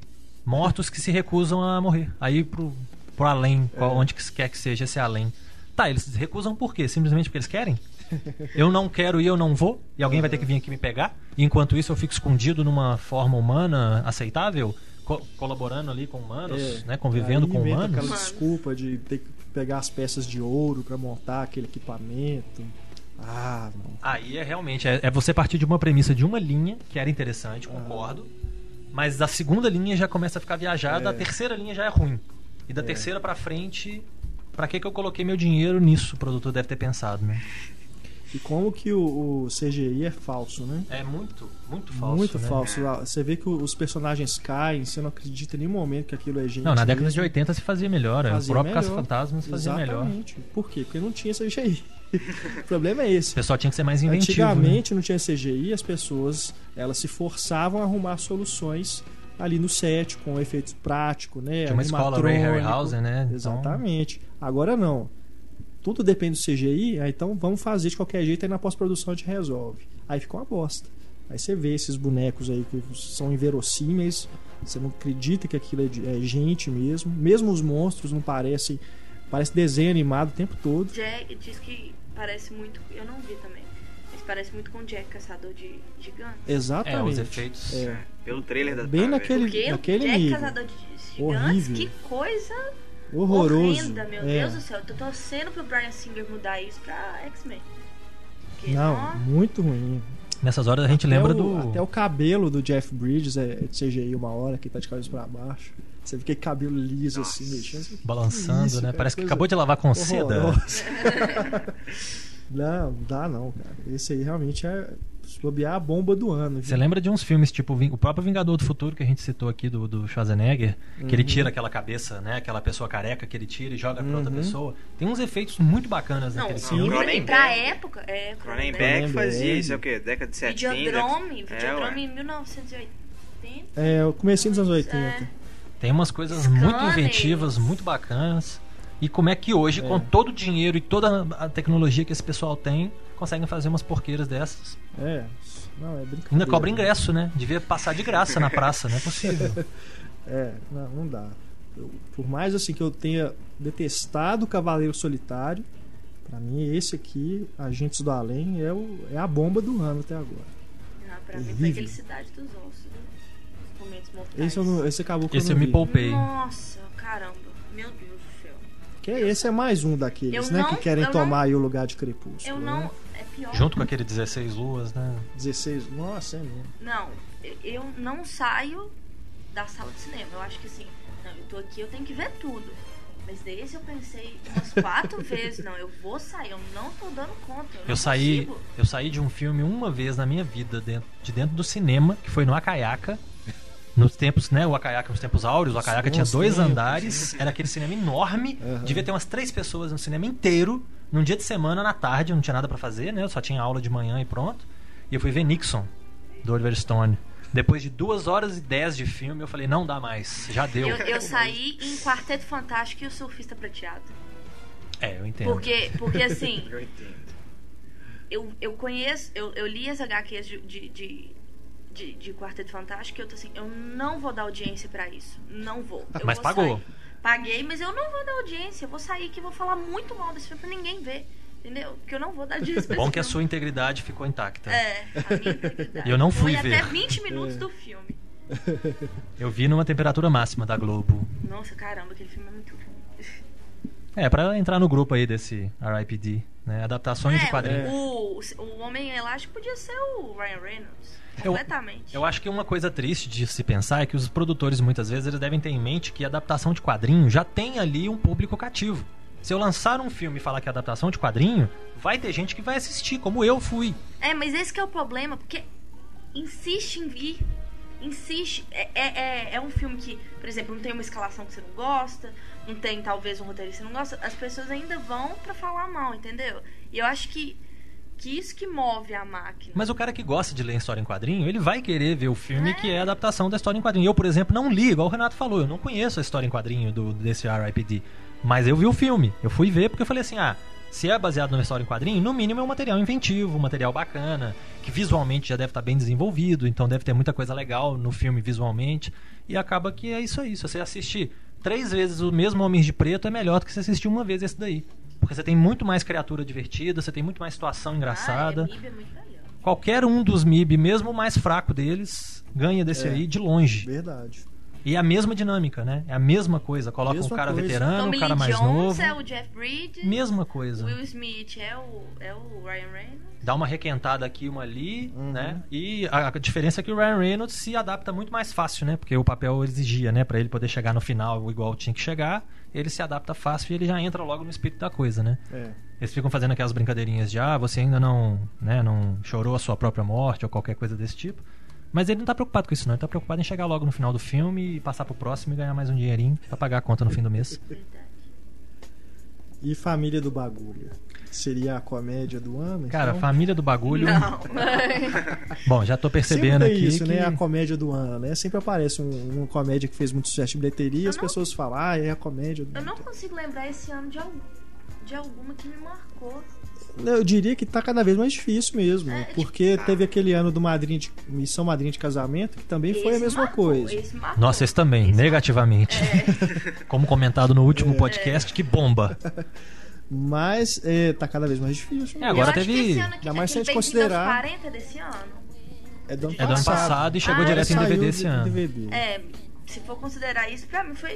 Mortos que se recusam a morrer. Aí pro, pro além, qual- onde que quer que seja esse além. Tá, eles se recusam por quê? Simplesmente porque eles querem? Eu não quero e eu não vou, e alguém vai ter que vir aqui me pegar. E enquanto isso eu fico escondido numa forma humana aceitável, co- colaborando ali com humanos, É. né, convivendo com humanos. aquela desculpa de ter que pegar as peças de ouro pra montar aquele equipamento. Ah, não. Aí é realmente, é, é você partir de uma premissa de uma linha, que era interessante, concordo. Mas a segunda linha já começa a ficar viajada, É. a terceira linha já é ruim. E da terceira pra frente, pra que, que eu coloquei meu dinheiro nisso? O produtor deve ter pensado, né? E como que o, o CGI é falso, né? É muito, muito falso. Muito né? falso. Ah, Você vê que os personagens caem, você não acredita em nenhum momento que aquilo é gente. Não, na década mesmo. de 80 se fazia melhor. é, Fazia o próprio. Caça-Fantasmas fazia melhor. Exatamente. Por quê? Porque não tinha CGI. o problema é esse. O pessoal tinha que ser mais inventivo. né? Antigamente não tinha CGI, as pessoas elas se forçavam a arrumar soluções ali no set com efeitos práticos, né? Tinha uma escola Ray. Harryhausen, né? Então- Exatamente. Agora não. Tudo depende do CGI, aí então vamos fazer de qualquer jeito aí na pós-produção a gente resolve. Aí fica uma bosta. Aí você vê esses bonecos aí que são inverossímeis, você não acredita que aquilo é, é gente mesmo. Mesmo os monstros não parecem. Parece desenho animado o tempo todo. Jack diz que parece muito. Eu não vi também. Mas parece muito com o Jack, caçador de gigantes. É, Exatamente. os efeitos. É. Pelo trailer da Bem tá, naquele- Porque naquele Jack, nível. caçador de gigantes, Horrível. que coisa Horroroso. horrenda, meu É. Deus do céu. Eu tô torcendo pro Brian Singer mudar isso pra X-Men. Não, ó, muito ruim. Nessas horas a gente Até lembra o- do. Até o cabelo do Jeff Bridges é de CGI uma hora, que tá de cabeça pra baixo. Você vê que cabelo liso Nossa. assim, mexendo. Balançando, isso, né? cara, Parece que acabou de lavar com seda. não, não dá não, cara. Esse aí realmente é se bobear a bomba do ano. Você lembra de uns filmes, tipo o próprio Vingador do Futuro que a gente citou aqui do, do Schwarzenegger, que ele Uhum. tira aquela cabeça, né? Aquela pessoa careca que ele tira e joga pra outra Uhum. pessoa. Tem uns efeitos muito bacanas Não, naquele sim. filme. pra, Cronenberg. pra época. É, Cronenberg Cronenberg. fazia isso, é o quê? Década de 70? Videodrome. É, Videodrome ué. em 1980. É, o comecinho dos anos 80. É. Tem umas coisas Scanners. muito inventivas, muito bacanas. E como é que hoje, É. com todo o dinheiro e toda a tecnologia que esse pessoal tem, conseguem fazer umas porqueiras dessas? É. Não, é brincadeira. Ainda cobra ingresso, né? Devia passar de graça na praça, não é possível. É, não, não dá. Eu- por mais assim que eu tenha detestado o Cavaleiro Solitário, pra mim esse aqui, Agentes do Além, é, o, é a bomba do ano até agora. Ah, pra mim foi aquele Cidade dos Ossos. né? Os momentos mortais. Esse, eu não- esse acabou que Esse eu eu não me vi. poupei. Nossa, caramba. Meu Deus do céu. Que é- esse é mais um daqueles, Eu né? não- que querem tomar aí o lugar de Crepúsculo. Eu né? não. É pior. Junto com aquele 16 luas, né? 16. Nossa, é mesmo. Não, eu não saio da sala de cinema. Eu acho que assim, não, eu tô aqui, eu tenho que ver tudo. Mas desse eu pensei umas quatro vezes, não, eu vou sair, eu não tô dando conta. Eu, eu saí, consigo. eu saí de um filme uma vez na minha vida, dentro, de dentro do cinema, que foi no Acaiaca. Nos tempos, né? O Acaiaca nos tempos áureos, o Acaiaca tinha dois tempos. andares, era aquele cinema enorme, uhum. devia ter umas três pessoas no cinema inteiro, num dia de semana, na tarde, eu não tinha nada para fazer, né? Eu só tinha aula de manhã e pronto. E eu fui ver Nixon, do Oliver Stone. Depois de duas horas e dez de filme, eu falei, não dá mais, já deu. Eu, eu saí em Quarteto Fantástico e o Surfista Prateado. É, eu entendo. Porque, porque assim. eu entendo. Eu, eu conheço, eu, eu li as HQs de, de, de, de, de Quarteto Fantástico e eu tô assim, eu não vou dar audiência para isso. Não vou. Eu mas vou pagou. Sair. Paguei, mas eu não vou dar audiência. Eu vou sair aqui e vou falar muito mal desse filme pra ninguém ver. Entendeu? Porque eu não vou dar audiência Bom que a sua integridade ficou intacta. É, a minha integridade. Eu não fui Foi ver. até 20 minutos do filme. Eu vi numa temperatura máxima da Globo. Nossa, caramba, aquele filme é muito ruim. É, pra entrar no grupo aí desse RIPD, né? Adaptações é, de quadrinhos. O, o Homem Elástico podia ser o Ryan Reynolds. Completamente. Eu, eu acho que uma coisa triste de se pensar é que os produtores muitas vezes eles devem ter em mente que a adaptação de quadrinho já tem ali um público cativo. Se eu lançar um filme e falar que é adaptação de quadrinho, vai ter gente que vai assistir, como eu fui. É, mas esse é o problema, porque insiste em vir. Insiste. É, é, é, é um filme que, por exemplo, não tem uma escalação que você não gosta, não tem talvez um roteiro que você não gosta. As pessoas ainda vão para falar mal, entendeu? E eu acho que que isso que move a máquina. Mas o cara que gosta de ler história em quadrinho, ele vai querer ver o filme é. que é a adaptação da história em quadrinho. Eu, por exemplo, não li, igual o Renato falou, eu não conheço a história em quadrinho do, desse R.I.P.D. Mas eu vi o filme. Eu fui ver porque eu falei assim: ah, se é baseado numa história em quadrinho, no mínimo é um material inventivo, um material bacana, que visualmente já deve estar bem desenvolvido, então deve ter muita coisa legal no filme visualmente. E acaba que é isso aí. Se você assistir três vezes o mesmo Homem de Preto, é melhor do que você assistir uma vez esse daí. Porque você tem muito mais criatura divertida, você tem muito mais situação engraçada. Ah, é, MIB é muito. Qualquer um dos MIB, mesmo o mais fraco deles, ganha desse é, aí de longe. Verdade. E é a mesma dinâmica, né? É a mesma coisa. Coloca mesma um cara coisa. veterano, um cara mais Jones novo. é o Jeff Bridges. Mesma coisa. Will Smith é o, é o Ryan Reynolds. Dá uma requentada aqui, uma ali, uhum. né? E a, a, diferença é que o Ryan Reynolds se adapta muito mais fácil, né? Porque o papel exigia, né? Para ele poder chegar no final igual tinha que chegar, ele se adapta fácil e ele já entra logo no espírito da coisa, né? É. Eles ficam fazendo aquelas brincadeirinhas de, ah, você ainda não, né, não chorou a sua própria morte ou qualquer coisa desse tipo. Mas ele não tá preocupado com isso, não. Ele tá preocupado em chegar logo no final do filme e passar pro próximo e ganhar mais um dinheirinho pra pagar a conta no fim do mês. E Família do Bagulho? Seria a comédia do ano? Cara, então? Família do Bagulho. Não. Bom, já tô percebendo Sempre aqui. isso, que... né? A comédia do ano, né? Sempre aparece um, uma comédia que fez muito sucesso de bilheteria e as pessoas falam, ah, é a comédia do Eu não consigo lembrar esse ano de, algum, de alguma que me marcou. Eu diria que tá cada vez mais difícil mesmo. É, porque tipo, teve aquele ano do madrinha de Missão Madrinha de Casamento, que também foi a mesma marcou, coisa. Esse Nossa, esse também, esse negativamente. É. Como comentado no último é. podcast, que bomba. Mas é, tá cada vez mais difícil. É, agora teve. Ainda mais se a gente considerar. 40 desse ano. É do ano, é do ano passado e chegou ah, direto em DVD esse ano. DVD. É, se for considerar isso, pra mim foi.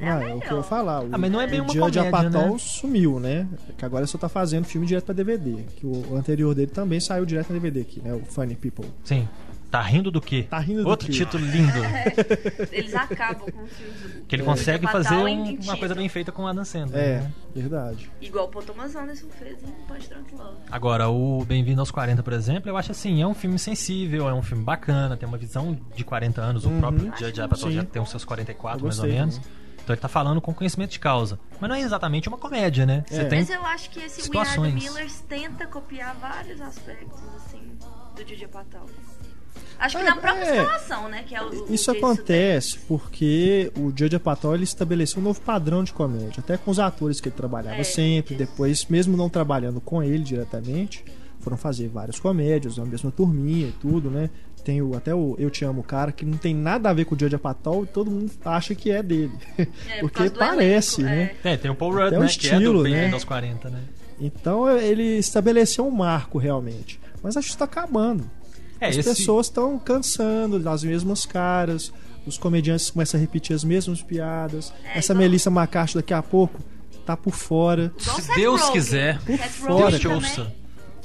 É, ah, é o que eu ia falar. O, ah, mas não é bem o uma Judge comédia, Apatow né? sumiu, né? Que agora só tá fazendo filme direto pra DVD. Que o, o anterior dele também saiu direto na DVD aqui, né? O Funny People. Sim. Tá rindo do quê? Tá rindo Outro do quê? título lindo. É, eles acabam com os filmes. Que ele consegue fazer um, uma coisa bem feita com a Adam Sandler. É, né? verdade. Igual o Paul Thomas Anderson fez em Punch Drunk Love. Agora, o Bem-vindo aos 40, por exemplo, eu acho assim, é um filme sensível, é um filme bacana, tem uma visão de 40 anos, Uhum. o próprio Judge Apatow já tem os seus 44, Eu mais ou menos. também. Então ele tá falando com conhecimento de causa. Mas não é exatamente uma comédia, né? É. tem Mas eu acho que esse situações. Millers tenta copiar vários aspectos, assim, do Didi Patal. Acho que É, na própria é. escalação, né? Que é o, o Isso jeito acontece porque o Judge Apatow ele estabeleceu um novo padrão de comédia, até com os atores que ele trabalhava É, sempre. isso. Depois, mesmo não trabalhando com ele diretamente, foram fazer várias comédias, na mesma turminha e tudo, né? Tem o, até o Eu Te Amo Cara, que não tem nada a ver com o Judge Apatow e todo mundo acha que é dele. É, por porque do parece, elenco, né? é. É, tem o Paul Rudd, Até o né? que é do estilo, né? aos 40, né? Então ele estabeleceu um marco realmente. Mas acho que está acabando. É, As esse... pessoas estão cansando das mesmas caras, os comediantes começam a repetir as mesmas piadas. É, Essa igual- Melissa McCarthy daqui a pouco tá por fora. Igual Se Seth Deus Rogen. quiser. Por fora, Deus te ouça.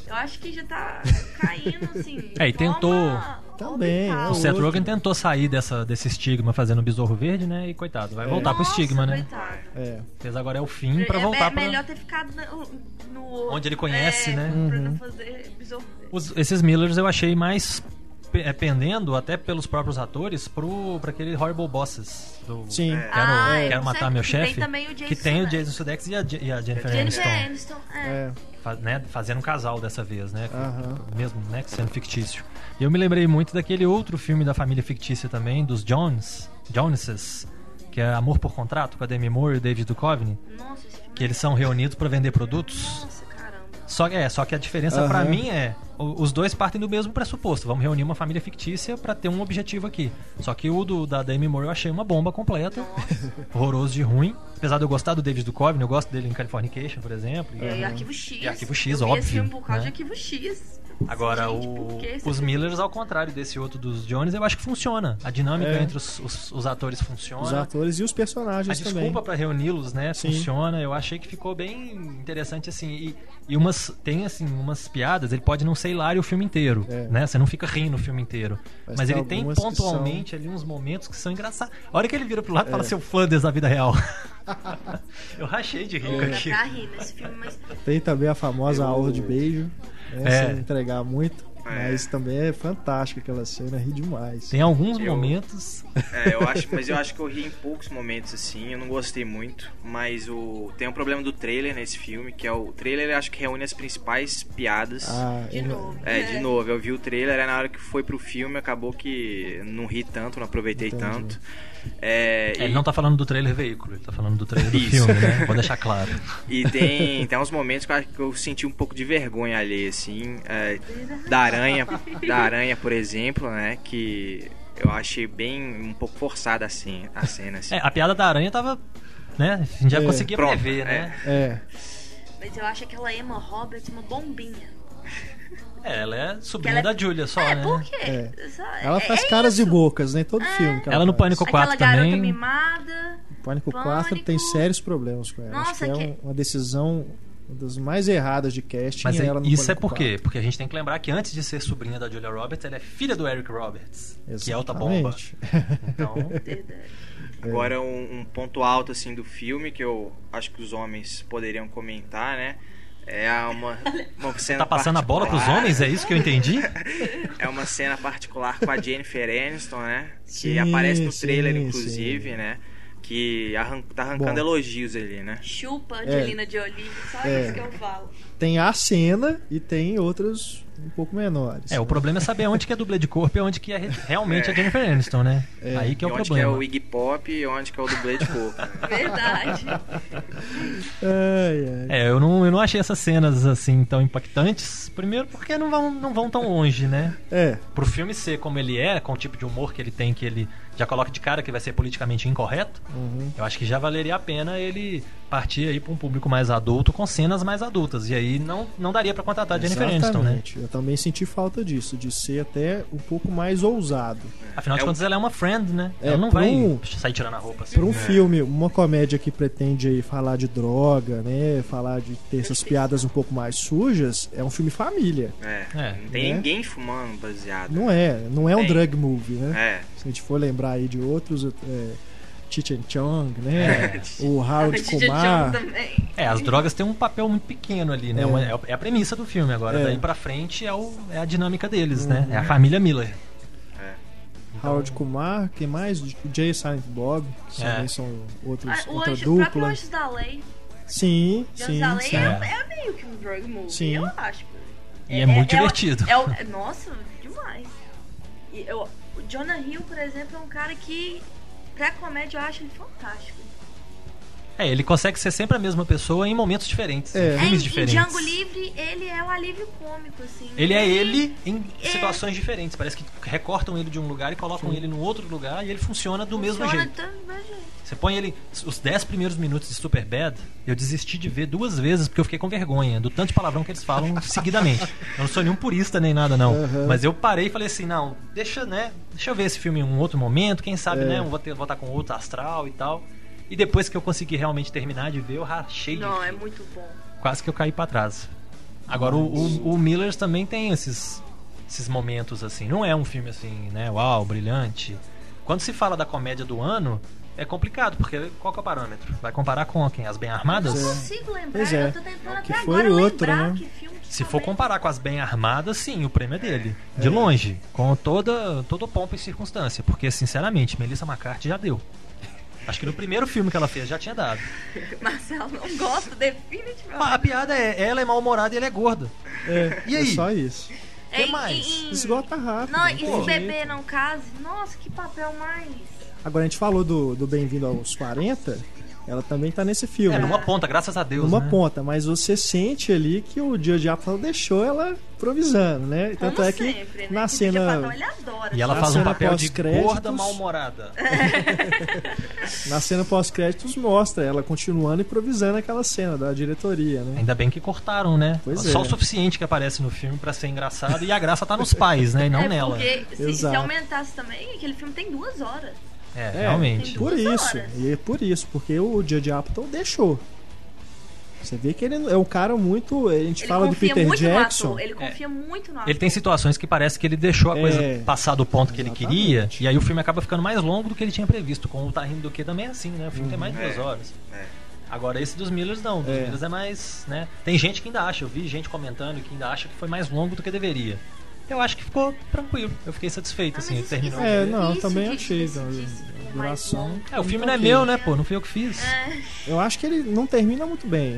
Eu acho que já tá caindo, assim. É, e tentou- Também, orbital. é O Seth. Rogen tentou sair dessa, desse estigma fazendo o Besouro Verde, né? E coitado, vai voltar pro Nossa, estigma, né? coitado. É. Fez agora é o fim para é, voltar é, pra... melhor ter ficado no, no onde ele conhece, é, né? Pra uhum. não fazer Os, esses Millers eu achei mais é, pendendo até pelos próprios atores pro para aquele Horrible Bosses do Sim. Quero, ah, quero matar meu chefe que tem o Jason Sudeikis e a, e a Jennifer, Jennifer Aniston, Aniston é. Né, fazendo um casal dessa vez né mesmo né sendo fictício. E eu me lembrei muito daquele outro filme da família fictícia também dos Jones Joneses que é Amor por Contrato com a Demi Moore e o David Duchovny. Nossa, que eles são reunidos para vender produtos. Nossa, só, é, só que a diferença uhum. para mim é os dois partem do mesmo pressuposto. Vamos reunir uma família fictícia para ter um objetivo aqui. Só que o do, da Demi Moore eu achei uma bomba completa. horroroso de ruim. Apesar de eu gostar do David Duchovny, eu gosto dele em Californication, por exemplo. E, e Arquivo X. E Arquivo X, eu óbvio. por causa né? de Arquivo X. Agora, Gente, o, os Millers, ao contrário desse outro dos Jones, eu acho que funciona. A dinâmica é. entre os, os, os, atores funciona. Os atores e os personagens a também. A desculpa para reuni-los, né, Sim. funciona. Eu achei que ficou bem interessante, assim. E, e umas, tem, assim, umas piadas, ele pode não ser hilário o filme inteiro, é. né? Você não fica rindo o filme inteiro. Mas, mas ele tem pontualmente são... ali uns momentos que são engraçados. A hora que ele vira pro lado e é. fala seu Flanders da vida real. eu rachei de rir é. aqui. Filme, mas... Tem também a famosa eu... aula de beijo né? É. Sem entregar muito. É. Mas também é fantástico aquela cena, ri demais. Tem alguns eu, momentos. É, eu acho, mas eu acho que eu ri em poucos momentos assim, eu não gostei muito, mas o tem um problema do trailer nesse filme, que é o, o trailer acho que reúne as principais piadas. Ah, de novo. É, de novo, eu vi o trailer, na hora que foi pro filme, acabou que não ri tanto, não aproveitei Entendi. tanto. É, é, ele não tá falando do trailer veículo, ele tá falando do trailer do filme, né? Vou deixar claro. E tem, tem uns momentos que eu, que eu senti um pouco de vergonha ali, assim. É, da aranha, da aranha, por exemplo, né? Que eu achei bem um pouco forçada assim, a cena. Assim. É, a piada da aranha tava. Né? A gente já é. conseguia Pronto, prever, né? É. Mas eu acho aquela Emma Roberts uma bombinha. É, ela é sobrinha ela é... da Julia só, é, né? Por quê? É. Ela faz é caras isso. e bocas, né? Todo é. filme. ela, ela no Pânico 4 Aquela também. Garota mimada. Pânico, Pânico 4 tem sérios problemas com ela. Nossa, Acho que, que... é uma decisão uma das mais erradas de casting. Mas é ela no isso é por quê? Porque a gente tem que lembrar que antes de ser sobrinha da Julia Roberts, ela é filha do Eric Roberts, Exatamente. que é outra bomba. Então, Agora um, um, ponto alto assim do filme que eu acho que os homens poderiam comentar, né? É uma, uma cena Tá passando a bola pros homens, é isso que eu entendi? é uma cena particular com a Jennifer Aniston, né? Que sim, aparece no trailer, sim, inclusive, sim. né? Que arran tá arrancando Bom, elogios ali, né? Chupa Angelina é, Jolie, só é, isso que eu falo. Tem a cena e tem outros um pouco menores. É, o problema é saber onde que é dublê de corpo e onde que é realmente é. a Jennifer Aniston, né? É. Aí que é o onde problema. Onde que é o Iggy Pop e onde que é o dublê de corpo. Verdade. ai, ai. É, eu não, eu não achei essas cenas assim tão impactantes. Primeiro porque não vão, não vão tão longe, né? É. Pro filme ser como ele é, com o tipo de humor que ele tem, que ele já coloca de cara que vai ser politicamente incorreto, uhum. eu acho que já valeria a pena ele partir aí para um público mais adulto com cenas mais adultas. E aí não, não daria para contratar a Jennifer Aniston, né? Eu também senti falta disso, de ser até um pouco mais ousado. Afinal de é contas, um... ela é uma friend, né? É, ela não vai um... sair tirando a roupa assim. Para um é. filme, uma comédia que pretende aí falar de droga, né? Falar de ter essas piadas um pouco mais sujas, é um filme família. É. é. Não tem né? ninguém fumando baseado. Não é, não é um drug movie, né? É. Se a gente for lembrar aí de outros. É, Cheech Chong, né? É. O Harold Kumar. É, as drogas têm um papel muito pequeno ali, né? É, é a premissa do filme. Agora, é. daí pra frente é, o, é a dinâmica deles, uhum. né? É a família Miller. É. Então... Harold Kumar, quem mais? O Jay Silent Bob, que é. também são outros, ah, outra anjo, dupla. O da Lei. Sim, sim. da Lei sim. É, é, meio que um drug movie, sim. eu acho. E é, muito divertido. nossa, demais. E eu, Jonah Hill, por exemplo, é um cara que pra comédia eu acho ele fantástico. É, ele consegue ser sempre a mesma pessoa em momentos diferentes, é. em filmes é, diferentes. Em Django Livre, ele é o alívio cômico, assim. Ele é ele em é... situações diferentes. Parece que recortam ele de um lugar e colocam Sim. ele no outro lugar e ele funciona do funciona mesmo jeito. Do mesmo jeito. Você põe ele. Os 10 primeiros minutos de Super Bad, eu desisti de ver duas vezes porque eu fiquei com vergonha do tanto de palavrão que eles falam seguidamente. Eu não sou nenhum purista nem nada, não. Uhum. Mas eu parei e falei assim: não, deixa, né? Deixa eu ver esse filme em um outro momento, quem sabe, é. né? Eu vou, ter, vou estar com outro astral e tal. E depois que eu consegui realmente terminar de ver, eu rachei de Não, é muito bom. Quase que eu caí para trás. Agora, o, o, o Millers também tem esses, esses momentos assim. Não é um filme assim, né? Uau, brilhante. Quando se fala da comédia do ano, é complicado, porque qual que é o parâmetro? Vai comparar com quem? As bem armadas? Eu não consigo lembrar, Pois é. eu tô tentando Que até foi agora outro, lembrar né? que filme que Se tá for comparar com as bem armadas, sim, o prêmio é dele. De longe, com toda, todo pompa e circunstância. Porque, sinceramente, Melissa McCarthy já deu. Acho que no primeiro filme que ela fez já tinha dado. Marcelo não gosta, definitivamente. A, a piada é, ela é mal-humorada e ele é gorda. É, E é aí? só isso. que Em- mais? em- Esgota rápido. Não, e se bebê não case? Nossa, que papel mais. Agora a gente falou do, do Bem-vindo aos 40, ela também tá nesse filme. É, numa ponta, graças a Deus. numa né? ponta, mas você sente ali que o Dio Diabo deixou ela improvisando, né? Como Tanto é que sempre, né? na Que Didi Patão, cena ele adora. E ela faz um cena papel de gorda mal-humorada. na cena pós-créditos mostra ela continuando improvisando aquela cena da diretoria, né? Ainda bem que cortaram, né? Pois Só é. o suficiente que aparece no filme pra ser engraçado e a graça tá nos pais, né? E não é nela. porque se, se aumentasse também, aquele filme tem duas horas. É, É, realmente. Por isso, horas. e é por isso, porque o Judd Apatow deixou. Você vê que ele é um cara muito. A gente Ele fala do confia Peter muito Jackson. Ele confia muito no ator. Ele tem situações que parece que ele deixou a É, coisa passar do ponto que ele queria, e aí o filme acaba ficando mais longo do que ele tinha previsto. Com o Tá Rindo do Que também é assim, né? O filme tem mais de duas É. horas. É. Agora, esse dos Millers não. Dos É. Millers é mais, né? Tem gente que ainda acha, eu vi gente comentando que ainda acha que foi mais longo do que deveria. Eu acho que ficou tranquilo. Eu fiquei satisfeito, Ah, assim, terminou. É, não, Isso também achei. de- duração. É, o filme não é meu, né, pô? Não fui eu que fiz. É, Eu acho que ele não termina muito bem.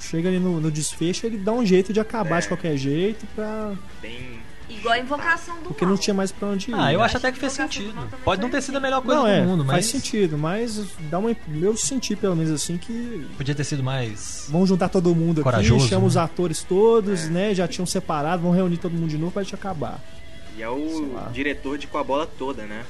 Chega ali no, no desfecho, ele dá um jeito de acabar É. de qualquer jeito, pra... Bem. Igual a invocação do porque mal. não tinha mais pra onde ir. Ah, eu né? acho até que fez sentido. Pode não ter sido a melhor coisa Não, do é, mundo, mas faz sentido, mas dá uma, eu senti pelo menos assim que podia ter sido mais. vamos juntar todo mundo Corajoso, aqui, chama né? os atores todos, É. né? Já tinham separado, vão reunir todo mundo de novo pra gente acabar. E é o diretor de Com a Bola Toda, né?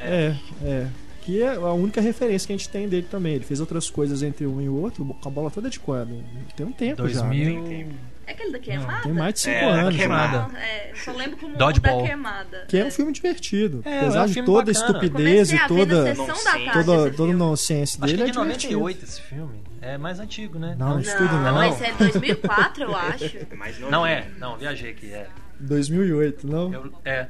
É, é. Que é a única referência que a gente tem dele também. Ele fez outras coisas entre um e o outro, com a bola toda de quando? Tem um tempo já. 2000. né? É aquele da queimada? Tem mais de 5 É, anos. queimada. Não, é, eu só lembro como Dodgeball. da queimada. Que é um filme divertido. É, é Apesar um de filme toda a estupidez e a toda, tarde toda, todo o nonsense Acho que dele é é de divertido. 98 esse filme. É mais antigo, né? Não, isso tudo Não, não. esse é 2004, eu acho. Mas Não é, não, viajei aqui. É. 2008, não? Eu, é.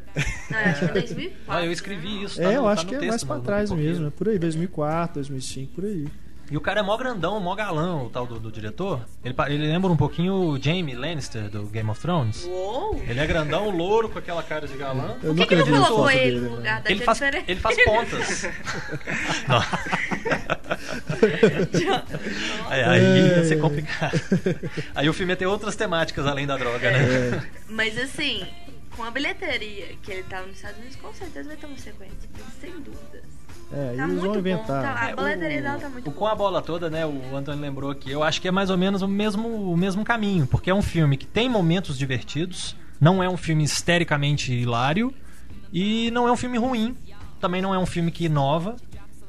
Não, eu acho que é 2004. Ah, eu escrevi isso. tá É, no- eu tá acho no que é texto, mais pra trás mesmo. É por aí, 2004, 2005, por aí. E o cara é mó grandão, mó galão, o tal do, do diretor. Ele, ele lembra um pouquinho o Jamie Lannister do Game of Thrones. Uou! Ele é grandão, louro, com aquela cara de galã. Eu Por que, que não colocou ele no né? lugar da Ele faz, ele faz pontas. É, aí ia ser complicado. Aí o filme ia ter outras temáticas além da droga, né? É, Mas assim, com a bilheteria que ele tava nos Estados Unidos, com certeza vai ter uma sequência. Sem dúvidas. É, Tá eles muito vão bom, inventar. tá- a É, bilheteria o- dela tá muito o Com a bola toda, né? O Antônio lembrou aqui. Eu acho que é mais ou menos o mesmo, o mesmo caminho, porque é um filme que tem momentos divertidos, não é um filme histericamente hilário e não é um filme ruim. Também não é um filme que inova.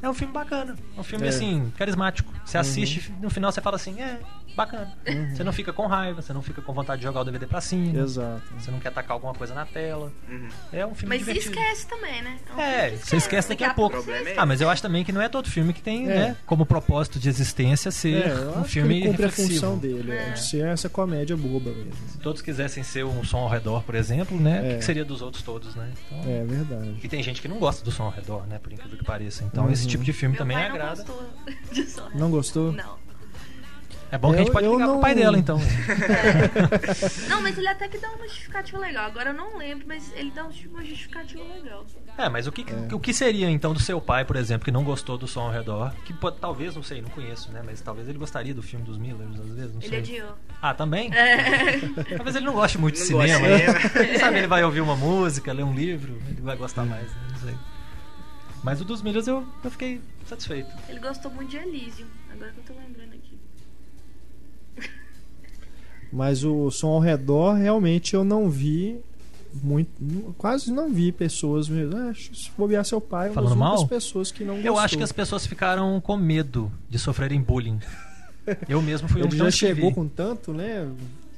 É um filme bacana. É um filme, É. assim, carismático. Você assiste, no final você fala assim, é, bacana. Você não fica com raiva, você não fica com vontade de jogar o DVD pra cima. Exato. Você não quer tacar alguma coisa na tela. Uhum. É um filme Mas divertido. esquece também, né? um É, que você esquece daqui a pouco. É Ah, mas eu acho também que não é todo filme que tem, É. né, como propósito de existência ser É, eu um acho filme que ele cumpre a reflexivo. função dele, é. de ser essa comédia boba mesmo. Se todos quisessem ser um som ao redor, por exemplo, né, o que É. seria dos outros todos, né? Então, É verdade. E tem gente que não gosta do som ao redor, né, por incrível que pareça. Então Uhum. esse tipo de filme Meu também pai não agrada. gostou de som. Não gostou? Não. É bom que a gente pode ligar não- pro pai dela, então. Não, mas ele até que dá uma justificativa legal. Agora eu não lembro, mas ele dá uma justificativa legal. É, mas o que, o que seria então do seu pai, por exemplo, que não gostou do som ao redor? Que pode, talvez, não sei, não conheço, né? Mas talvez ele gostaria do filme dos Millers, às vezes, não Ele sei. odiou. Ah, também? É. Talvez ele não goste muito de Não gosta cinema. de né? cinema. Quem sabe ele vai ouvir uma música, ler um livro, ele vai gostar mais, né? não sei. Mas o dos Millers eu, eu fiquei satisfeito. Ele gostou muito de Elysium. Agora que eu tô lembrando aqui. Mas o som ao redor, realmente eu não vi muito, quase não vi pessoas mesmo. Ah, se bobear seu pai, uma Falando mal? pessoas que não Eu gostou. acho que as pessoas ficaram com medo de sofrerem bullying. Eu mesmo fui um Ele que já chegou com tanto, né?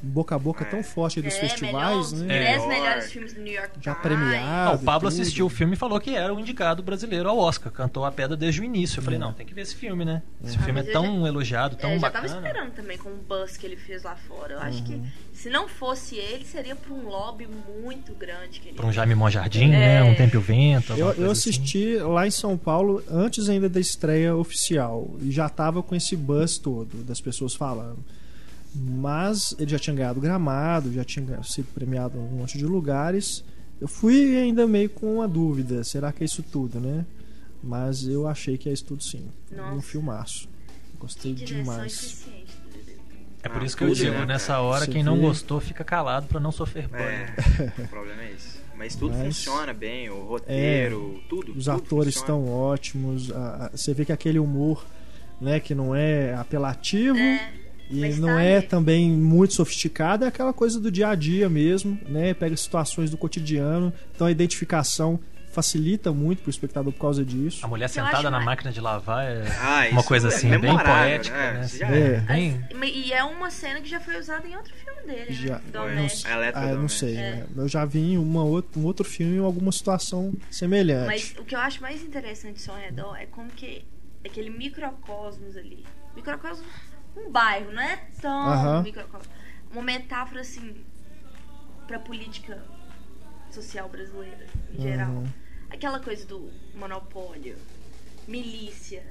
Boca a boca é. tão forte dos é, festivais, melhor, né? É. melhores filmes do New York Já premiado. Ah, o Pablo assistiu o filme e falou que era o indicado brasileiro ao Oscar. Cantou a pedra desde o início. Eu falei, é. não, tem que ver esse filme, né? Esse filme é tão já, elogiado, tão eu bacana. Eu já tava esperando também com o buzz que ele fez lá fora. Eu uhum. acho que uhum. se não fosse ele, seria pra um lobby muito grande. Que pra um Jaime Monjardim, né? Um Tempo e o Vento. Eu, eu assisti assim. lá em São Paulo antes ainda da estreia oficial. E já tava com esse buzz todo das pessoas falando. Mas ele já tinha ganhado gramado, já tinha sido premiado em um monte de lugares. Eu fui ainda meio com uma dúvida: será que é isso tudo, né? Mas eu achei que é isso tudo sim. Nossa. Um filmaço. Gostei demais. É por isso que eu digo, né, nessa hora, Você quem não gostou fica calado para não sofrer banho. É, o problema é esse. Mas tudo Mas, funciona bem, o roteiro, é, tudo. Os tudo atores estão ótimos. A, a, você vê que aquele humor, né, que não é apelativo. É e Mas não tá é também muito sofisticado, é aquela coisa do dia a dia mesmo, né? Pega situações do cotidiano, então a identificação facilita muito pro espectador por causa disso. A mulher sentada na máquina de lavar é ah, uma coisa assim, é bem poética, né? né? É. Bem... E é uma cena que já foi usada em outro filme dele, né? já, né? Não, ah, eu não sei, é. né? Eu já vi em uma um outro filme em alguma situação semelhante. Mas o que eu acho mais interessante do ao redor é como que aquele microcosmos ali. Microcosmos um bairro, não é tão uhum. Uma metáfora assim pra política social brasileira em geral. Uhum. Aquela coisa do monopólio, milícia.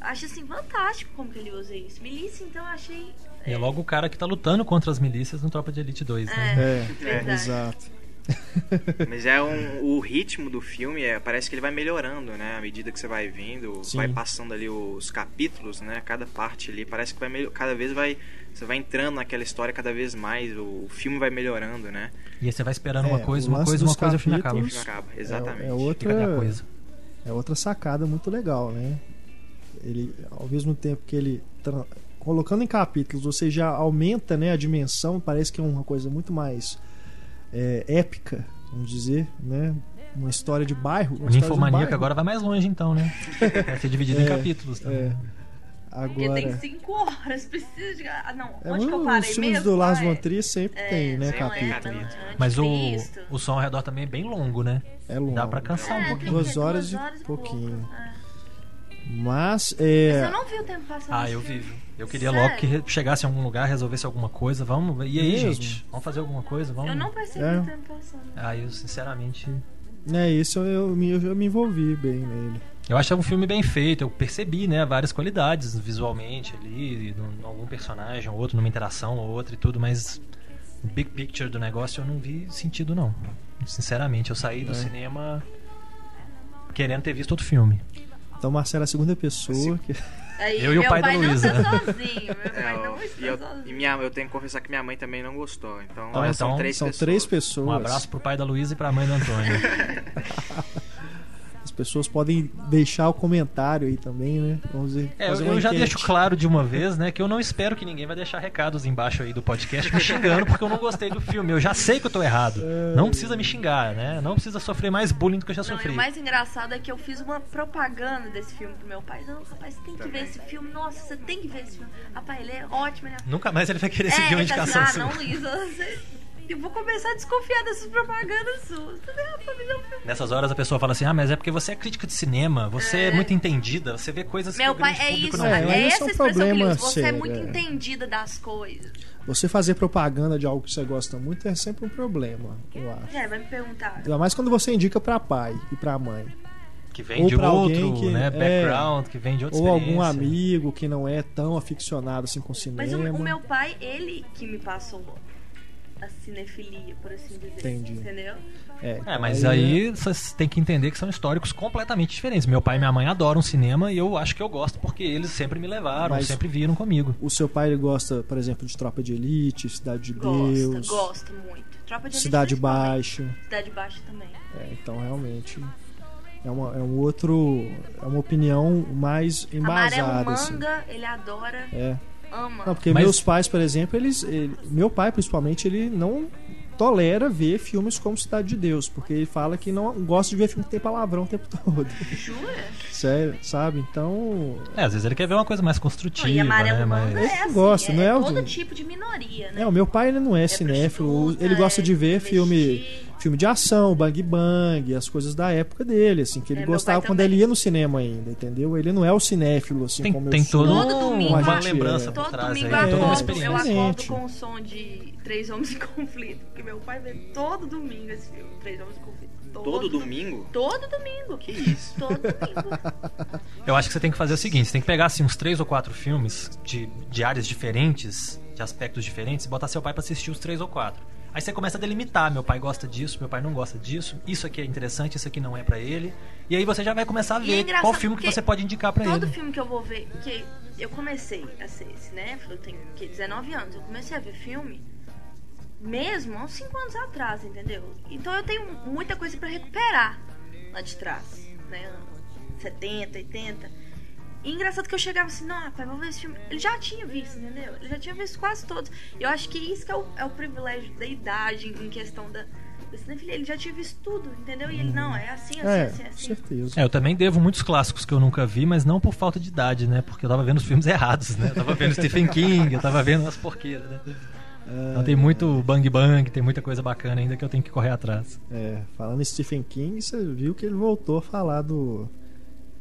Acho assim fantástico como que ele usa isso. Milícia, então achei. E é logo o cara que tá lutando contra as milícias no Tropa de Elite 2, né? É, é, é exato. Mas é um, o ritmo do filme é, parece que ele vai melhorando, né? À medida que você vai vindo, Sim. vai passando ali os capítulos, né? Cada parte ali parece que vai cada vez vai você vai entrando naquela história cada vez mais, o, filme vai melhorando, né? E aí você vai esperando é, uma coisa, uma coisa, uma coisa, o filme acaba. O filme acaba, exatamente. É, é outra coisa. É outra sacada muito legal, né? Ele, ao mesmo tempo que ele colocando em capítulos, você já aumenta, né, a dimensão, parece que é uma coisa muito mais é, épica, vamos dizer, né? Uma história de bairro. O Ninfomaníaco agora vai mais longe, então, né? Vai ser dividido é, em capítulos também. É. Agora... Porque tem cinco horas, precisa de. Ah, não, é, onde que eu parei Os filmes mesmo? do Lars von Trier sempre é, tem, né, capítulo. É, Mas o, o som ao redor também é bem longo, né? É longo. Dá pra cansar um pouquinho. Duas horas, duas horas e pouquinho. Mas, é... Mas eu não vi o tempo passando. Ah, eu vi. Eu queria Sério? logo que chegasse em algum lugar, resolvesse alguma coisa. Vamos. E aí, Mesmo? gente? Vamos fazer alguma coisa? Vamos. Eu não percebi é. o tempo passando. Ah, eu sinceramente. É, isso eu, eu, eu me envolvi bem nele. Eu achei um filme bem feito, eu percebi, né, várias qualidades visualmente ali, em algum personagem ou outro, numa interação ou outra e tudo, mas o big picture do negócio eu não vi sentido não. Sinceramente, eu saí do é. cinema querendo ter visto outro filme. Então Marcelo é a segunda pessoa que... Aí, eu e o pai, pai da Luísa. Tá sozinho, meu pai é, não está e eu, sozinho. E minha, eu tenho que confessar que minha mãe também não gostou. Então, então são, três, são pessoas. três pessoas. Um abraço pro pai da Luísa e pra mãe do Antônio. As pessoas podem deixar o comentário aí também, né? Vamos ver, é, eu, eu já deixo claro de uma vez, né, que eu não espero que ninguém vai deixar recados embaixo aí do podcast me xingando porque eu não gostei do filme. Eu já sei que eu tô errado. É... Não precisa me xingar, né? Não precisa sofrer mais bullying do que eu já sofri. Não, o mais engraçado é que eu fiz uma propaganda desse filme pro meu pai. Não, rapaz, você tem que ver esse filme. Nossa, você tem que ver esse filme. Rapaz, ele é ótimo, né? Nunca mais ele vai querer seguir é, uma indicação assim, ah, não, Lisa, você eu vou começar a desconfiar dessas propagandas suas. Nessas horas a pessoa fala assim: ah, mas é porque você é crítica de cinema, você é, é muito entendida, você vê coisas Meu que pai, é isso, não é, é essa é um problema que você é muito é. entendida das coisas. Você fazer propaganda de algo que você gosta muito é sempre um problema, eu acho. É, vai me perguntar. Ainda mais quando você indica para pai e para mãe. Que vem ou de outro que, né, background, é, que vem de outra Ou algum amigo que não é tão aficionado assim com cinema. Mas o, o meu pai, ele que me passou a cinefilia, por assim dizer. Entendi. Entendeu? É, é mas aí, aí você tem que entender que são históricos completamente diferentes. Meu pai e minha mãe adoram cinema e eu acho que eu gosto porque eles sempre me levaram, mas sempre viram comigo. O seu pai ele gosta, por exemplo, de Tropa de Elite, Cidade de gosta, Deus. Gosta muito. Tropa de Elite Cidade Baixa. Cidade Baixa também. É, então realmente é, uma, é um outro é uma opinião mais embasada. Amarelo assim. manga, assim. ele adora. É ama. Não, porque Mas... meus pais, por exemplo, eles. Ele, meu pai, principalmente, ele não tolera ver filmes como Cidade de Deus, porque ele fala que não gosta de ver filme que tem palavrão o tempo todo. Jura? Sério, sabe? Então. É, às vezes ele quer ver uma coisa mais construtiva. Não, e amarelo né? Mas... é assim, gosta, é, não é, é todo tipo de minoria, né? É, o meu pai ele não é, é cinéfilo, ele gosta de ver filme filme de ação, Bang Bang, as coisas da época dele, assim, que ele é, gostava quando ele ia no cinema ainda, entendeu? Ele não é o cinéfilo, assim, tem, como tem eu todo sou. Todo domingo, uma lembrança é. todo trás domingo aí, eu, acordo, eu acordo com o som de Três Homens em Conflito, porque meu pai vê todo domingo esse filme, Três Homens em Conflito. Todo, todo domingo? Todo domingo. Que isso? Todo domingo. Eu acho que você tem que fazer o seguinte: você tem que pegar assim, uns três ou quatro filmes de, de áreas diferentes, de aspectos diferentes, e botar seu pai para assistir os três ou quatro. Aí você começa a delimitar, meu pai gosta disso, meu pai não gosta disso, isso aqui é interessante, isso aqui não é para ele. E aí você já vai começar a é ver é qual filme que você pode indicar para ele. Todo filme que eu vou ver, que eu comecei a ser né? Eu tenho que 19 anos, eu comecei a ver filme mesmo há uns 5 anos atrás, entendeu? Então eu tenho muita coisa para recuperar lá de trás, né? 70, 80. E engraçado que eu chegava assim, não, pai, vamos ver esse filme. Ele já tinha visto, entendeu? Ele já tinha visto quase todos. Eu acho que isso que é o, é o privilégio da idade em questão da. Ele já tinha visto tudo, entendeu? E ele, não, é assim, assim, é, assim, assim. certeza. É, eu também devo muitos clássicos que eu nunca vi, mas não por falta de idade, né? Porque eu tava vendo os filmes errados, né? Eu tava vendo Stephen King, eu tava vendo as porqueiras, né? Então tem muito bang bang, tem muita coisa bacana ainda que eu tenho que correr atrás. É, falando em Stephen King, você viu que ele voltou a falar do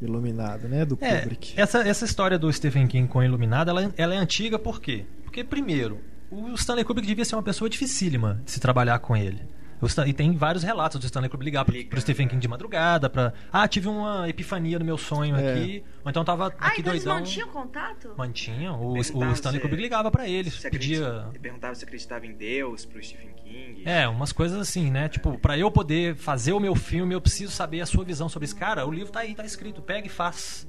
Iluminado, né? Do é, Kubrick. Essa, essa história do Stephen King com Iluminado, ela, ela é antiga por quê? Porque, primeiro, o Stanley Kubrick devia ser uma pessoa dificílima de se trabalhar com ele. E tem vários relatos do Stanley Kubrick ligar pro, pro Stephen King de madrugada pra... Ah, tive uma epifania no meu sonho é. aqui. Ou então tava ah, aqui então doidão. eles mantinham contato? Mantinham. O, o Stanley Kubrick ligava pra ele. Pedia... Perguntava se acreditava em Deus pro Stephen King. É, umas coisas assim, né? Tipo, pra eu poder fazer o meu filme, eu preciso saber a sua visão sobre esse cara. O livro tá aí, tá escrito. Pega e faz.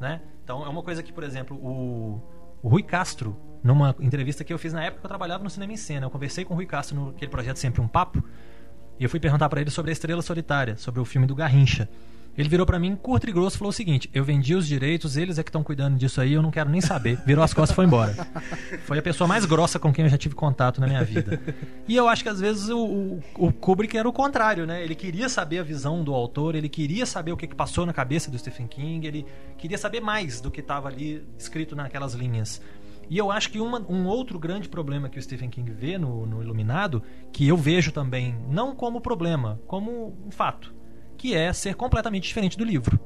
Né? Então é uma coisa que, por exemplo, o, o Rui Castro, numa entrevista que eu fiz na época que eu trabalhava no Cinema em Cena, eu conversei com o Rui Castro naquele projeto Sempre um Papo. E eu fui perguntar para ele sobre a Estrela Solitária, sobre o filme do Garrincha. Ele virou para mim, curto e grosso, falou o seguinte: Eu vendi os direitos, eles é que estão cuidando disso aí, eu não quero nem saber. Virou as costas e foi embora. Foi a pessoa mais grossa com quem eu já tive contato na minha vida. E eu acho que às vezes o, o, o Kubrick era o contrário, né? Ele queria saber a visão do autor, ele queria saber o que, que passou na cabeça do Stephen King, ele queria saber mais do que estava ali escrito naquelas linhas. E eu acho que uma, um outro grande problema que o Stephen King vê no, no Iluminado, que eu vejo também, não como problema, como um fato, que é ser completamente diferente do livro.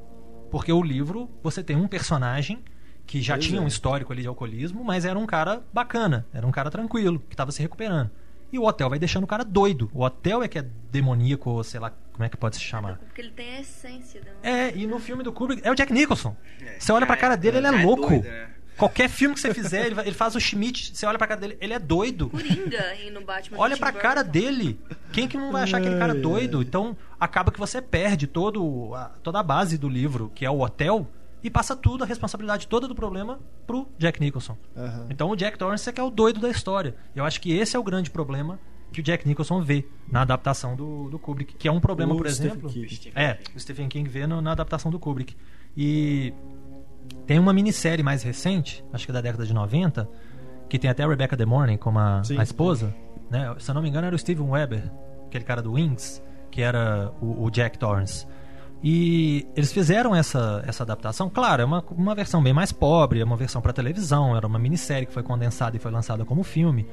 Porque o livro, você tem um personagem que já pois tinha é. um histórico ali de alcoolismo, mas era um cara bacana, era um cara tranquilo, que estava se recuperando. E o hotel vai deixando o cara doido. O hotel é que é demoníaco, ou sei lá como é que pode se chamar. Porque ele tem a essência. É, e no filme do Kubrick é o Jack Nicholson. É, você olha pra cara dele, ele é, é louco. Doido, né? Qualquer filme que você fizer, ele, ele faz o Schmidt, você olha pra cara dele, ele é doido. Coringa no Batman. Olha pra cara dele. Quem que não vai achar aquele cara doido? Então, acaba que você perde todo a, toda a base do livro, que é o hotel, e passa tudo, a responsabilidade toda do problema, pro Jack Nicholson. Uhum. Então, o Jack Torrance é que é o doido da história. Eu acho que esse é o grande problema que o Jack Nicholson vê na adaptação do, do Kubrick, que é um problema, o por exemplo. É, o Stephen King vê no, na adaptação do Kubrick. E tem uma minissérie mais recente, acho que é da década de 90, que tem até a Rebecca De Mornay como a, a esposa. Né? Se eu não me engano, era o Steven Weber, aquele cara do Wings, que era o, o Jack Torrance. E eles fizeram essa, essa adaptação. Claro, é uma, uma versão bem mais pobre, é uma versão para televisão, era uma minissérie que foi condensada e foi lançada como filme.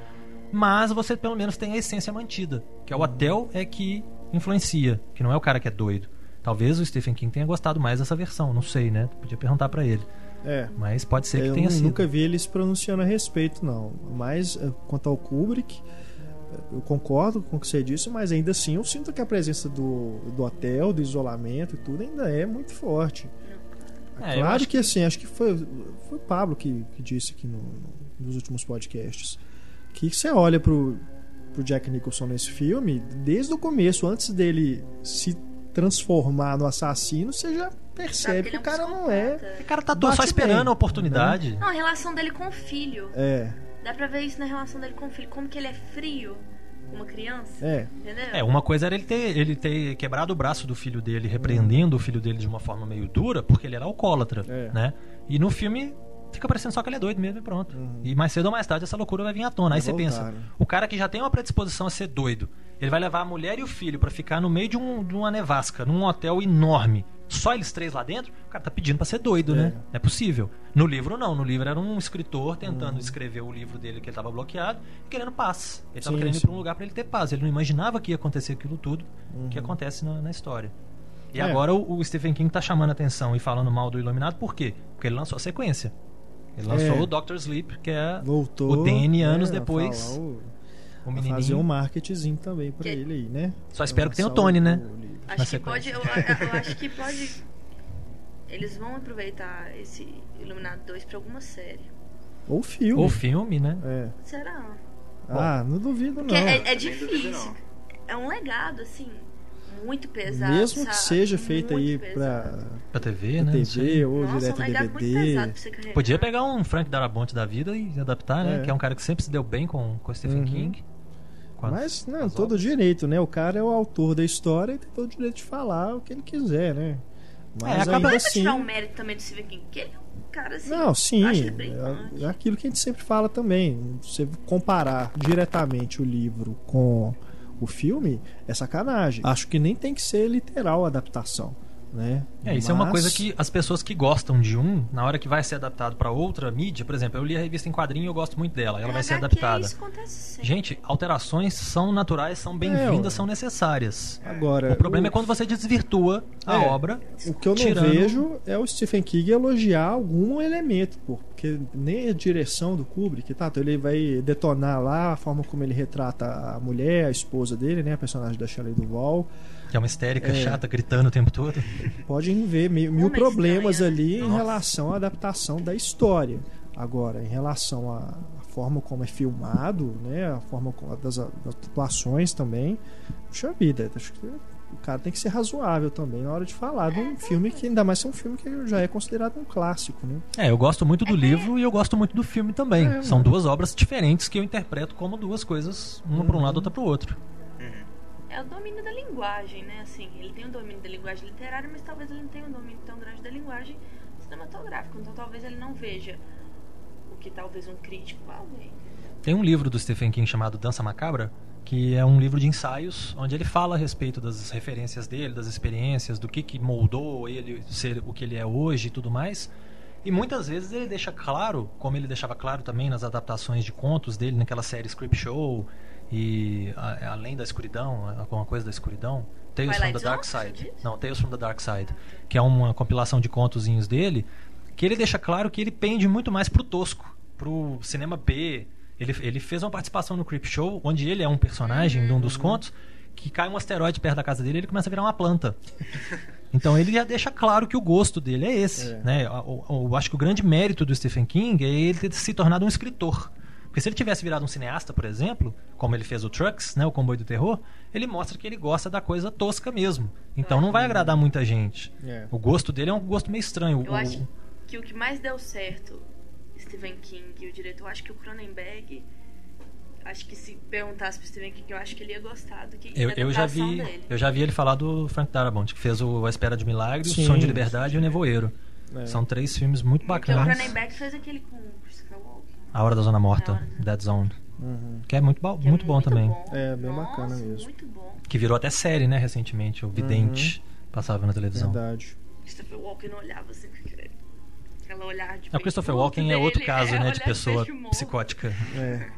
Mas você pelo menos tem a essência mantida, que é o hotel é que influencia, que não é o cara que é doido. Talvez o Stephen King tenha gostado mais dessa versão, não sei, né? Podia perguntar para ele. É. Mas pode ser que eu tenha sido. Eu nunca vi ele se pronunciando a respeito, não. Mas eh, quanto ao Kubrick, eh, eu concordo com o que você disse, mas ainda assim eu sinto que a presença do, do hotel, do isolamento e tudo ainda é muito forte. É, claro que, que, assim, acho que foi, foi o Pablo que, que disse aqui no, nos últimos podcasts. Que você olha pro, pro Jack Nicholson nesse filme, desde o começo, antes dele se transformar no assassino, você já percebe que o cara não é. O cara tá só esperando a oportunidade. Não, a relação dele com o filho. É. Dá pra ver isso na relação dele com o filho. Como que ele é frio uma criança. É. Entendeu? É, uma coisa era ele ter, ele ter quebrado o braço do filho dele, repreendendo o filho dele de uma forma meio dura, porque ele era alcoólatra, é. né? E no filme fica parecendo só que ele é doido mesmo e pronto. Uhum. E mais cedo ou mais tarde essa loucura vai vir à tona. Aí você pensa, né? o cara que já tem uma predisposição a ser doido, ele vai levar a mulher e o filho para ficar no meio de, um, de, uma nevasca, num hotel enorme. Só eles três lá dentro, o cara tá pedindo para ser doido, né? é. né? Não é possível. No livro, não. No livro era um escritor tentando uhum. escrever o livro dele que ele tava bloqueado, querendo paz. Ele tava sim, querendo sim. ir pra um lugar para ele ter paz. Ele não imaginava que ia acontecer aquilo tudo uhum. que acontece na, na história. E é. agora o, o, Stephen King tá chamando a atenção e falando mal do Iluminado, por quê? Porque ele lançou a sequência. Ele lançou é. o Doctor Sleep, que é Voltou, o DN anos é, depois. O, o menininho. Fazer um marketing também pra que... ele aí, né? Só espero que tenha o Tony, né? Acho que pode, eu, eu acho que pode. Eles vão aproveitar esse Iluminado 2 pra alguma série. Ou filme. Ou filme, né? É. Será? Ah, Bom, não duvido não. É, é difícil. É um legado, assim muito pesado. Mesmo que seja feito aí pra, pra TV, pra né? TV ou Nossa, direto um DVD. Podia pegar um Frank Darabont da vida e adaptar, né? É. Que é um cara que sempre se deu bem com, com Stephen uhum. King. Mas, não, todo obras. direito, né? O cara é o autor da história e tem todo o direito de falar o que ele quiser, né? Mas é, acaba assim... tirar o mérito também do Stephen King, que ele é um cara assim. Não, sim. É, é aquilo que a gente sempre fala também. Você comparar diretamente o livro com o filme é sacanagem. Acho que nem tem que ser literal a adaptação. Né? É, isso Mas... é uma coisa que as pessoas que gostam de um, na hora que vai ser adaptado para outra mídia, por exemplo, eu li a revista em quadrinho e eu gosto muito dela, ela é, vai ser adaptada. Gente, alterações são naturais, são bem-vindas, é, são necessárias. Agora, o problema o... é quando você desvirtua a é, obra. O que eu não tirando... vejo é o Stephen King elogiar algum elemento, porque nem a direção do Kubrick, tá? Então ele vai detonar lá a forma como ele retrata a mulher, a esposa dele, né, a personagem da Shelley Duvall. Que é uma histérica é, chata, gritando o tempo todo. Pode ver mil, mil problemas ali Nossa. em relação à adaptação da história. Agora, em relação à forma como é filmado, né, a forma das, das atuações também, puxa vida, acho que o cara tem que ser razoável também na hora de falar de um filme que ainda mais é um filme que já é considerado um clássico, né? É, eu gosto muito do livro e eu gosto muito do filme também. É, São duas obras diferentes que eu interpreto como duas coisas, uma uhum. para um lado, outra para o outro é o domínio da linguagem, né? Assim, ele tem o domínio da linguagem literária, mas talvez ele não tenha um domínio tão grande da linguagem cinematográfica. Então talvez ele não veja o que talvez um crítico vá. Tem um livro do Stephen King chamado Dança Macabra, que é um livro de ensaios onde ele fala a respeito das referências dele, das experiências, do que, que moldou ele ser o que ele é hoje e tudo mais. E muitas vezes ele deixa claro, como ele deixava claro também nas adaptações de contos dele, naquela série Script Show, e a, além da escuridão, alguma coisa da escuridão, Tales from the Dark Side. Não, Tales from the Dark Side, que é uma compilação de contozinhos dele, que ele deixa claro que ele pende muito mais pro tosco, pro cinema B. Ele, ele fez uma participação no Creep Show, onde ele é um personagem uhum. de um dos uhum. contos, que cai um asteroide perto da casa dele e ele começa a virar uma planta. Então ele já deixa claro que o gosto dele é esse. É. Né? Eu, eu, eu, acho que o grande mérito do Stephen King é ele ter se tornado um escritor. Porque se ele tivesse virado um cineasta, por exemplo, como ele fez o Trucks, né, o Comboio do Terror, ele mostra que ele gosta da coisa tosca mesmo. Então não vai agradar muita gente. É. O gosto dele é um gosto meio estranho. Eu o, acho que o que mais deu certo, Stephen King e o diretor, eu acho que o Cronenberg acho que se perguntasse pro Stephen King, eu acho que ele ia gostar do que eu, eu já vi dele. Eu já vi ele falar do Frank Darabont, que fez o A Espera de Milagre, Sim. O Som de Liberdade e O Nevoeiro. É. São três filmes muito bacanas. Porque o Cronenberg fez aquele com a Hora da Zona Morta, Dead Zone. Uhum. Que é muito, bo é muito, bom também. Bom. É, bem Nossa, bacana mesmo. Muito bom. Que virou até série, né, recentemente. O Vidente uhum. passava na televisão. Verdade. Christopher Walken olhava assim aquela olhar de. O Christopher Walken é outro caso, é, né, de pessoa psicótica. É.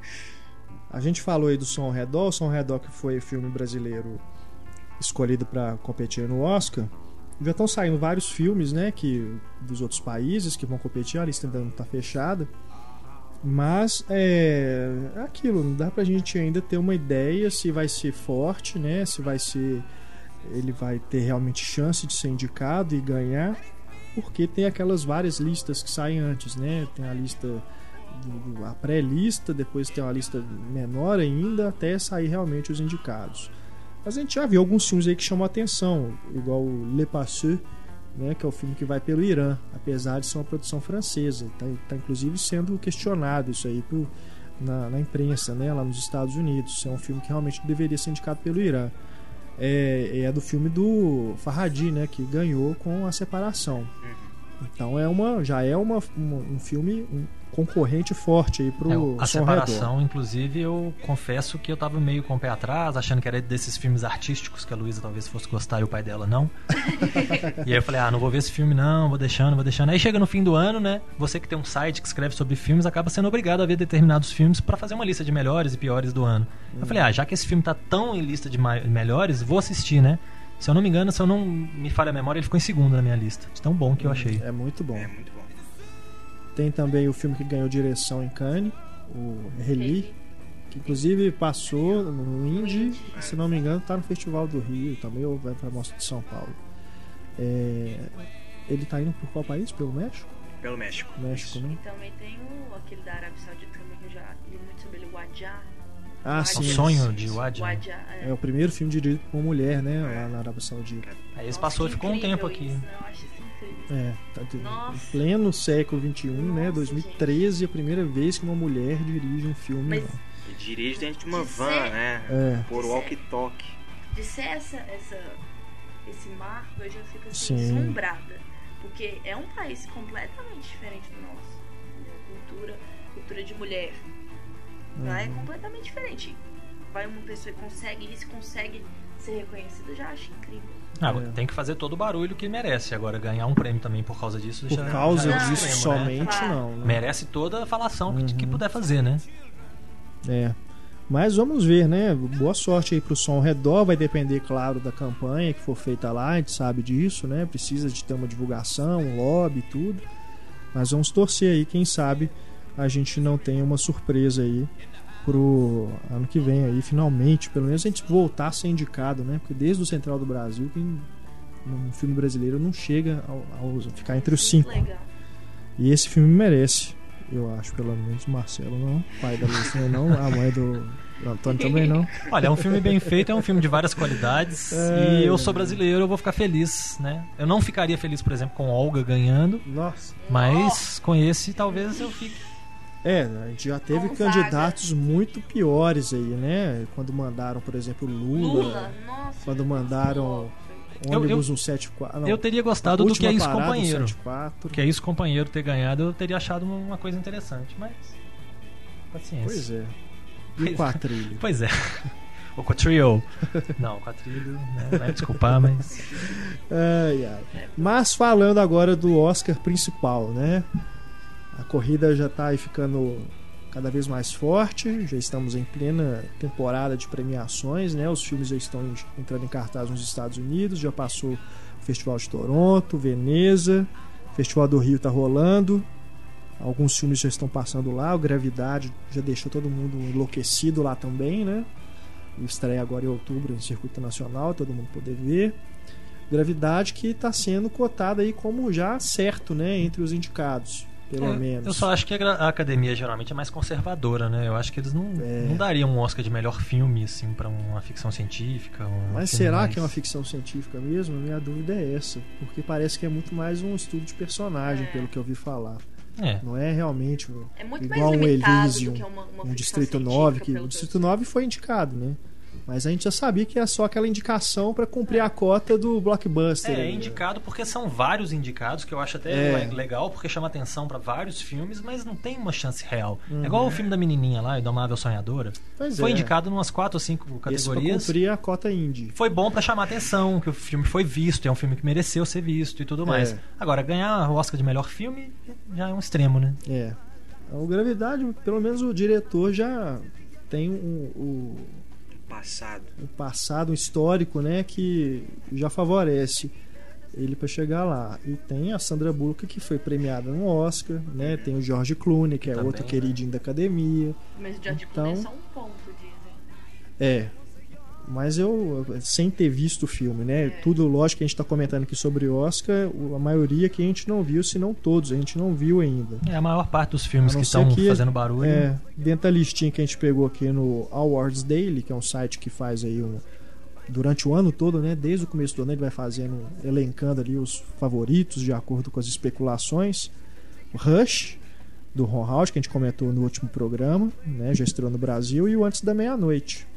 A gente falou aí do Som ao Redor. O Som ao Redor que foi filme brasileiro escolhido para competir no Oscar. Já estão saindo vários filmes, né, que dos outros países que vão competir. A lista ainda não está fechada. Mas é, aquilo, não dá pra gente ainda ter uma ideia se vai ser forte, né? Se vai ser. Ele vai ter realmente chance de ser indicado e ganhar, porque tem aquelas várias listas que saem antes, né? Tem a lista a pré-lista, depois tem uma lista menor ainda, até sair realmente os indicados. Mas a gente já viu alguns filmes aí que chamam a atenção, igual Le Passeux, né, que é o filme que vai pelo Irã, apesar de ser uma produção francesa. Está tá inclusive sendo questionado isso aí por, na, na, imprensa, né, lá nos Estados Unidos. É um filme que realmente deveria ser indicado pelo Irã. É, é do filme do Farhadi, né, que ganhou com a separação. Então é uma, já é uma, uma um filme um concorrente forte aí pro é, A separação, redor. inclusive, eu confesso que eu tava meio com o pé atrás, achando que era desses filmes artísticos que a Luísa talvez fosse gostar e o pai dela não. e aí eu falei, ah, não vou ver esse filme não, vou deixando, vou deixando. Aí chega no fim do ano, né? Você que tem um site que escreve sobre filmes acaba sendo obrigado a ver determinados filmes para fazer uma lista de melhores e piores do ano. Hum. Eu falei, ah, já que esse filme tá tão em lista de melhores, vou assistir, né? Se eu não me engano, se eu não me falha a memória, ele ficou em segundo na minha lista. De tão bom que eu achei. É muito bom. É muito bom. Tem também o filme que ganhou direção em Cannes, o Reli, que inclusive passou no Indy, se não me engano, está no Festival do Rio também, ou vai para a Mostra de São Paulo. É, ele está indo por qual país? Pelo México? Pelo México. México, né? E também tem o, aquele da Arábia Saudita também, que eu já li muito sobre ele, o Wadjar ah, sim. O sonho de Wadja. é. é. o primeiro filme dirigido por uma mulher, né? Lá na Arábia Saudita. Aí esse passou e ficou um tempo aqui. Isso, eu acho isso. É, tá em pleno século XXI, né, Nossa, né? 2013, gente. a primeira vez que uma mulher dirige um filme. Mas, e dirige dentro de uma de van, ser, né? É. Por walkie-talkie. De ser essa, essa, esse marco, eu já fico assim, Sim. assombrada. Porque é um país completamente diferente do nosso. Cultura, cultura de mulher Lá é uhum. completamente diferente. Vai uma pessoa e consegue isso, consegue ser reconhecida, já acho incrível. Ah, é. tem que fazer todo o barulho que merece. Agora, ganhar um prêmio também por causa disso. Por já, causa já é disso extremo, né? somente, né? não. Né? Merece toda a falação uhum. que, que puder fazer, né? É. Mas vamos ver, né? Boa sorte aí pro som ao redor. Vai depender, claro, da campanha que for feita lá. A gente sabe disso, né? Precisa de ter uma divulgação, um lobby e tudo. Mas vamos torcer aí, quem sabe a gente não tenha uma surpresa aí pro ano que vem aí, finalmente, pelo menos a gente voltar a ser indicado, né? Porque desde o Central do Brasil, que um filme brasileiro não chega ao, ao ficar entre os cinco. Legal. E esse filme merece, eu acho, pelo menos o Marcelo não, pai da Luiz não, a mãe do Antônio também não. Olha, é um filme bem feito, é um filme de várias qualidades. É... E eu sou brasileiro, eu vou ficar feliz, né? Eu não ficaria feliz, por exemplo, com Olga ganhando. Nossa. Mas com esse talvez eu fique. É, a gente já teve Gonzaga. candidatos muito piores aí, né? Quando mandaram, por exemplo, Lula. Lula? Nossa, quando mandaram ônibus eu, eu, 174. Não, eu teria gostado do que é isso companheiro. Que é isso companheiro ter ganhado, eu teria achado uma coisa interessante, mas paciência. Pois é. E o quatrilho? Pois é. O quatrilho. Não, o quatrilho, né? vai desculpar, mas. Ai, ai. Mas falando agora do Oscar principal, né? A corrida já está ficando cada vez mais forte, já estamos em plena temporada de premiações, né? Os filmes já estão entrando em cartaz nos Estados Unidos, já passou o Festival de Toronto, Veneza, o Festival do Rio está rolando, alguns filmes já estão passando lá, o Gravidade já deixou todo mundo enlouquecido lá também, né? Estreia agora em outubro no circuito nacional, todo mundo poder ver. Gravidade que está sendo cotada aí como já certo, né, entre os indicados pelo é, menos. Eu só acho que a academia geralmente é mais conservadora, né? Eu acho que eles não, é. não dariam um Oscar de melhor filme, assim, para uma ficção científica. Um Mas será mais... que é uma ficção científica mesmo? Minha dúvida é essa. Porque parece que é muito mais um estudo de personagem, é. pelo que eu vi falar. É. Não é realmente é igual um Elysium, uma, uma um Distrito 9, que o Distrito 9 foi indicado, né? Mas a gente já sabia que é só aquela indicação para cumprir a cota do blockbuster. É, é indicado porque são vários indicados, que eu acho até é. legal, porque chama atenção para vários filmes, mas não tem uma chance real. Uhum. É igual o filme da menininha lá, Indomável Sonhadora. Pois foi é. indicado em umas quatro ou cinco categorias. Esse cumprir a cota indie. Foi bom para chamar atenção, que o filme foi visto, é um filme que mereceu ser visto e tudo mais. É. Agora, ganhar o Oscar de melhor filme já é um extremo, né? É. O Gravidade, pelo menos o diretor já tem o um, um passado. Um passado, um histórico, né, que já favorece ele para chegar lá. E tem a Sandra Bullock que foi premiada no Oscar, né? Tem o George Clooney, que é Também, outro né? queridinho da academia. Mas o George então, Clooney é só um ponto, dizem. É, mas eu, sem ter visto o filme, né? É. Tudo, lógico que a gente está comentando aqui sobre Oscar, a maioria que a gente não viu, se não todos, a gente não viu ainda. É, a maior parte dos filmes que estão fazendo barulho. É, dentro da listinha que a gente pegou aqui no Awards Daily, que é um site que faz aí um, durante o ano todo, né? Desde o começo do ano ele vai fazendo, elencando ali os favoritos de acordo com as especulações. Rush, do Ron House, que a gente comentou no último programa, né? Já estreou no Brasil, e o Antes da Meia-Noite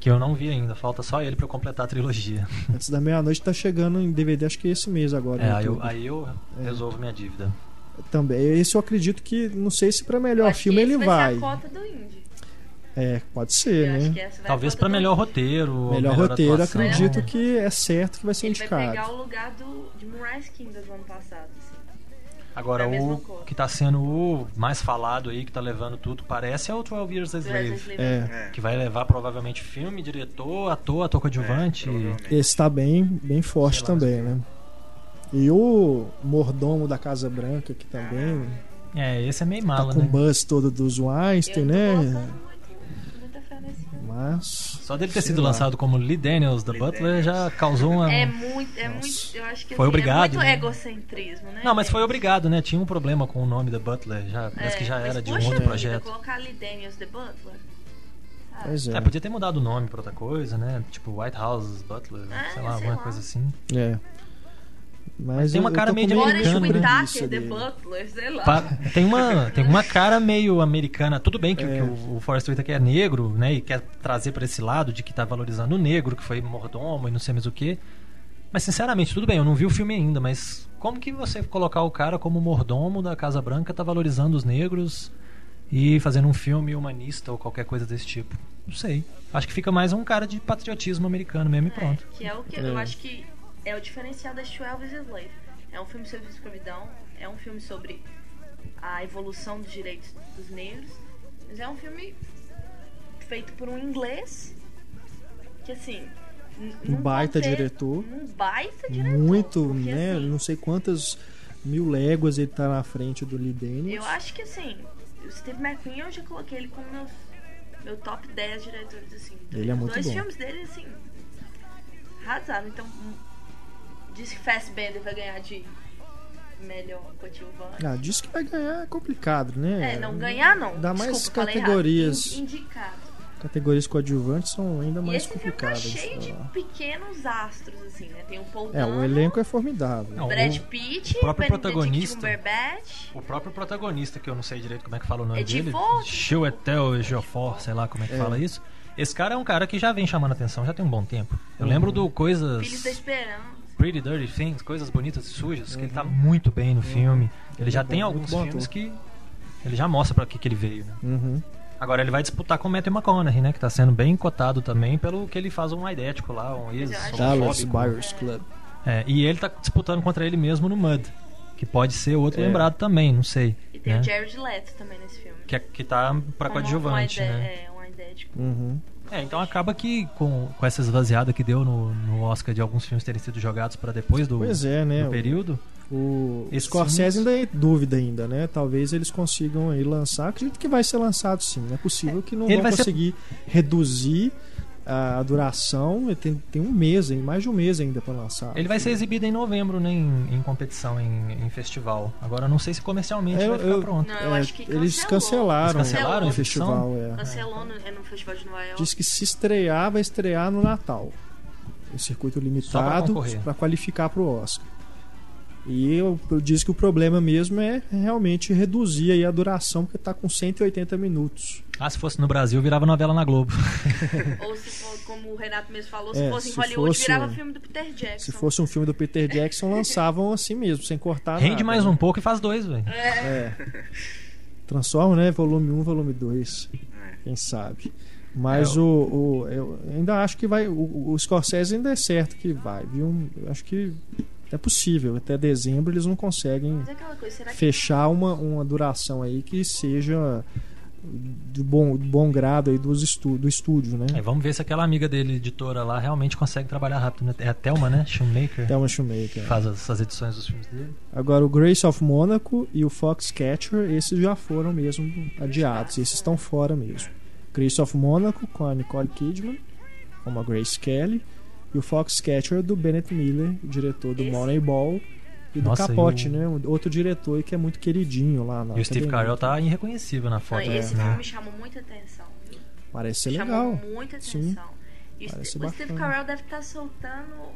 Que eu não vi ainda, falta só ele para completar a trilogia. Antes da meia-noite tá chegando em DVD, acho que esse mês agora. É, aí eu, aí eu é. resolvo minha dívida. Também, esse eu acredito que, não sei se para melhor filme ele vai. vai. Ser a cota do Indy. É, pode ser, eu né? Talvez para melhor roteiro. Melhor, melhor roteiro, atuação. acredito que é certo que vai ser ele indicado. Ele vai pegar o lugar do, de Moonrise Kingdom do ano passado. Agora, o que está sendo o mais falado aí, que está levando tudo, parece é o 12 Years a Slave. É. Que vai levar provavelmente filme, diretor, ator, ator coadjuvante. É, Esse está bem, bem forte também, né? E o mordomo da Casa Branca, que também. É, esse é meio malo, tá com né? o buzz todo dos Weinstein, né? Mas. Só dele ter sido lá. lançado como Lee Daniels da Butler já causou uma. É muito. É muito eu acho que foi assim, obrigado, é muito né? egocentrismo, né? Não, mas foi obrigado, né? Tinha um problema com o nome da Butler. Já, parece é, que já era de um outro projeto. colocar Lee Daniels The Butler. Pois é. é. podia ter mudado o nome pra outra coisa, né? Tipo White House Butler, ah, sei lá, alguma lá. coisa assim. É. Mas tem uma cara meio de americana, né? The Butler, sei lá. tem uma tem uma cara meio americana. Tudo bem que, é. que o, o Forrest Whitaker é negro, né, e quer trazer para esse lado de que tá valorizando o negro, que foi mordomo e não sei mais o que. Mas sinceramente, tudo bem, eu não vi o filme ainda, mas como que você colocar o cara como mordomo da Casa Branca tá valorizando os negros e fazendo um filme humanista ou qualquer coisa desse tipo? Não sei. Acho que fica mais um cara de patriotismo americano mesmo e pronto. É, que é o que eu é. acho que é o diferencial das 12 Slave. É um filme sobre escravidão, é um filme sobre a evolução dos direitos dos negros, mas é um filme feito por um inglês que assim um baita diretor um baita diretor muito porque, né assim, não sei quantas mil léguas ele tá na frente do Lee Daniels eu acho que assim o Steve McQueen eu já coloquei ele como meu, meu top 10 diretores assim ele é muito dois bom. filmes dele assim arrasaram então Diz que Fassbender vai ganhar de melhor coadjuvante. Ah, diz que vai ganhar é complicado, né? É, não ganhar não. Dá mais Desculpa, categorias. Indicado. Categorias coadjuvantes são ainda mais complicadas. Esse filme tá cheio de pequenos astros, assim, né? Tem o Paul É, o elenco é formidável. Não, Brad Pitt, o próprio protagonista. O próprio protagonista, que eu não sei direito como é que fala o nome é dele. Chiwetel Ejiofor, sei lá como é que é. fala isso. Esse cara é um cara que já vem chamando atenção já tem um bom tempo. Eu uhum. lembro do Coisas... Filhos da Esperança. Pretty Dirty Things, coisas bonitas e sujas, uhum. que ele tá uhum. muito bem no filme. Ele já tem alguns filmes que ele já mostra para que, que ele veio, né? Uhum. Agora ele vai disputar com o Matthew McConaughey, né? Que tá sendo bem cotado também pelo que ele faz um idético lá, um ex Dallas Buyers Club. É, e ele tá disputando contra ele mesmo no Mud. Que pode ser outro é. lembrado também, não sei. E tem né? o Jared Leto também nesse filme. Que, é, que tá pra coadjuvante, né? É, um idético. Uhum. É, então acaba que com, com essa esvaziada que deu no, no Oscar de alguns filmes terem sido jogados para depois do, pois é, né? do período. O, o Scorsese ainda é dúvida ainda, né? Talvez eles consigam aí lançar. Acredito que vai ser lançado sim. É possível que não Ele vão conseguir ser... reduzir a duração tem, tem um mês, mais de um mês ainda para lançar. Ele vai ser exibido em novembro, né, em, em competição, em, em, festival. Agora não sei se comercialmente é, vai ficar eu, pronto. Não, eu é, acho que eles cancelaram, eles cancelaram o festival. É. Cancelou no, é no festival de Nova York. Diz que se estrear, vai estrear no Natal. Em circuito limitado para qualificar para o Oscar. E eu, eu disse que o problema mesmo é realmente reduzir aí a duração, porque está com 180 minutos. Ah, se fosse no Brasil, virava novela na Globo. Ou se for, como o Renato mesmo falou, se é, fosse em Hollywood, fosse, virava filme do Peter Jackson. Se fosse um filme do Peter Jackson, lançavam assim mesmo, sem cortar Rende nada, mais né? um pouco e faz dois, velho. É. é. Transforma, né? Volume 1, volume 2. Quem sabe. Mas é, o, o, eu ainda acho que vai. O, o Scorsese ainda é certo que vai, viu? Eu acho que é possível. Até dezembro eles não conseguem coisa, fechar uma, uma duração aí que seja do bom, do bom grado aí dos estu, do estúdio, né? É, vamos ver se aquela amiga dele, editora lá, realmente consegue trabalhar rápido. Né? É a Thelma, né? Shoemaker. Thelma Shoemaker. Faz as, as, edições dos filmes dele. Agora, o Grace of Monaco e o Foxcatcher, esses já foram mesmo adiados. Esses estão fora mesmo. Grace of Monaco com a Nicole Kidman, como a Grace Kelly e o Foxcatcher do Bennett Miller, o diretor do Esse... Moneyball e do Nossa, Capote, o... né? Outro diretor que é muito queridinho lá na E o Steve Carell tá irreconhecível na foto. Não, esse né? filme me chamou muita atenção. Viu? Parece ser chamou legal. muita atenção. Sim. E o, o Steve Carell deve estar tá soltando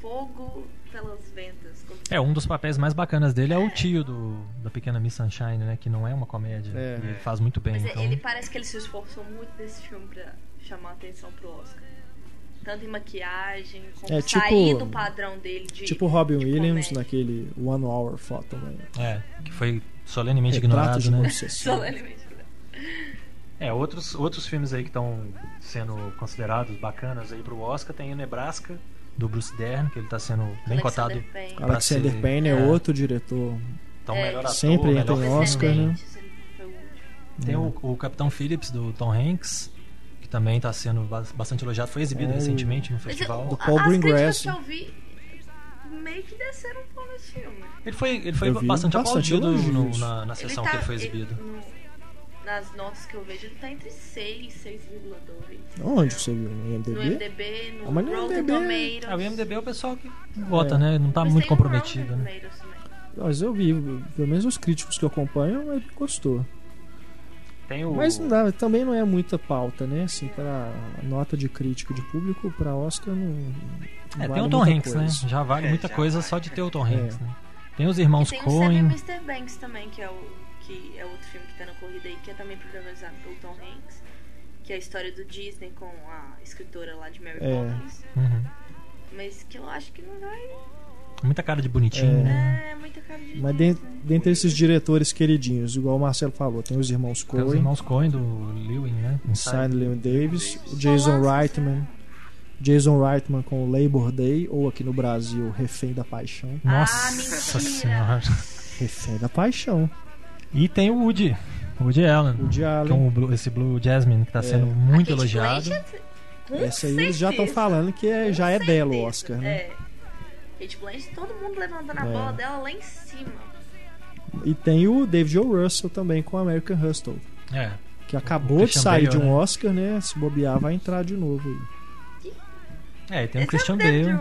fogo pelas ventas. É, um dos papéis mais bacanas dele é, é o tio do, da Pequena Miss Sunshine, né? Que não é uma comédia. É. E ele faz muito bem. Mas então... ele parece que ele se esforçou muito nesse filme pra chamar atenção pro Oscar. Tanto em maquiagem, como é, tipo, sair do padrão dele de. Tipo Robin Williams comédia. naquele One Hour Photo. Né? É, que foi solenemente Retrato ignorado, né? solenemente é, outros, outros filmes aí que estão sendo considerados bacanas aí pro Oscar tem o Nebraska, do Bruce Dern, que ele está sendo bem Alexander cotado. Payne. Alexander ser, Payne é, é, outro diretor. Então, é, melhor ator, sempre entra em Oscar, né? Tem é. o, o, Capitão Phillips, do Tom Hanks, também está sendo bastante elogiado. Foi exibido é. recentemente no festival. do Paul Greengrass. que eu vi meio que desceram um pouco nesse filme. Ele foi, ele foi bastante, bastante aplaudido no, na, na sessão tá, que ele foi exibido. Ele, no, nas notas que eu vejo, ele tá entre 6 e 6,2. Onde você viu? No IMDB? No IMDB, no ah, Rotten Tomatoes. Ah, o IMDB é o pessoal que vota, é. né? Não tá mas muito comprometido, né? Mas eu vi, pelo menos os críticos que eu acompanho, ele gostou. O... Mas não dá, também não é muita pauta, né? Assim, para nota de crítica de público, para Oscar não. não é, vale tem o Tom Hanks, né? coisa. né? Já vale é, muita coisa vale. só de ter o Tom é. Hanks, né? Tem os irmãos e tem Coen. Tem o Mr. Banks também, que é o que é outro filme que está na corrida aí, que é também protagonizado pelo Tom Hanks, que é a história do Disney com a escritora lá de Mary é. Poppins. Uhum. Mas que eu acho que não vai. Muita cara de bonitinho, é. né? É, muita cara de Mas dentre, dentre esses diretores queridinhos, igual o Marcelo falou, tem os irmãos Coen. Tem os irmãos Coen do Lewin, né? Inside Lewin Davis, o Jason Reitman. Jason Reitman com Labor Day, ou aqui no Brasil, Refém da Paixão. Nossa ah, senhora! Refém da Paixão. E tem o Woody. Woody Allen. Woody Allen. Que é um Blue, esse Blue Jasmine que está é. sendo muito elogiado. Essa aí eles já estão falando que é, já é dela o Oscar, né? É. Kate Blanchett, todo mundo levantando a é. bola dela lá em cima. E tem o David O. Russell também com American Hustle. É. Que acabou de sair Bale, de um né? Oscar, né? Se bobear, vai entrar de novo aí. É, e tem o Christian Bale.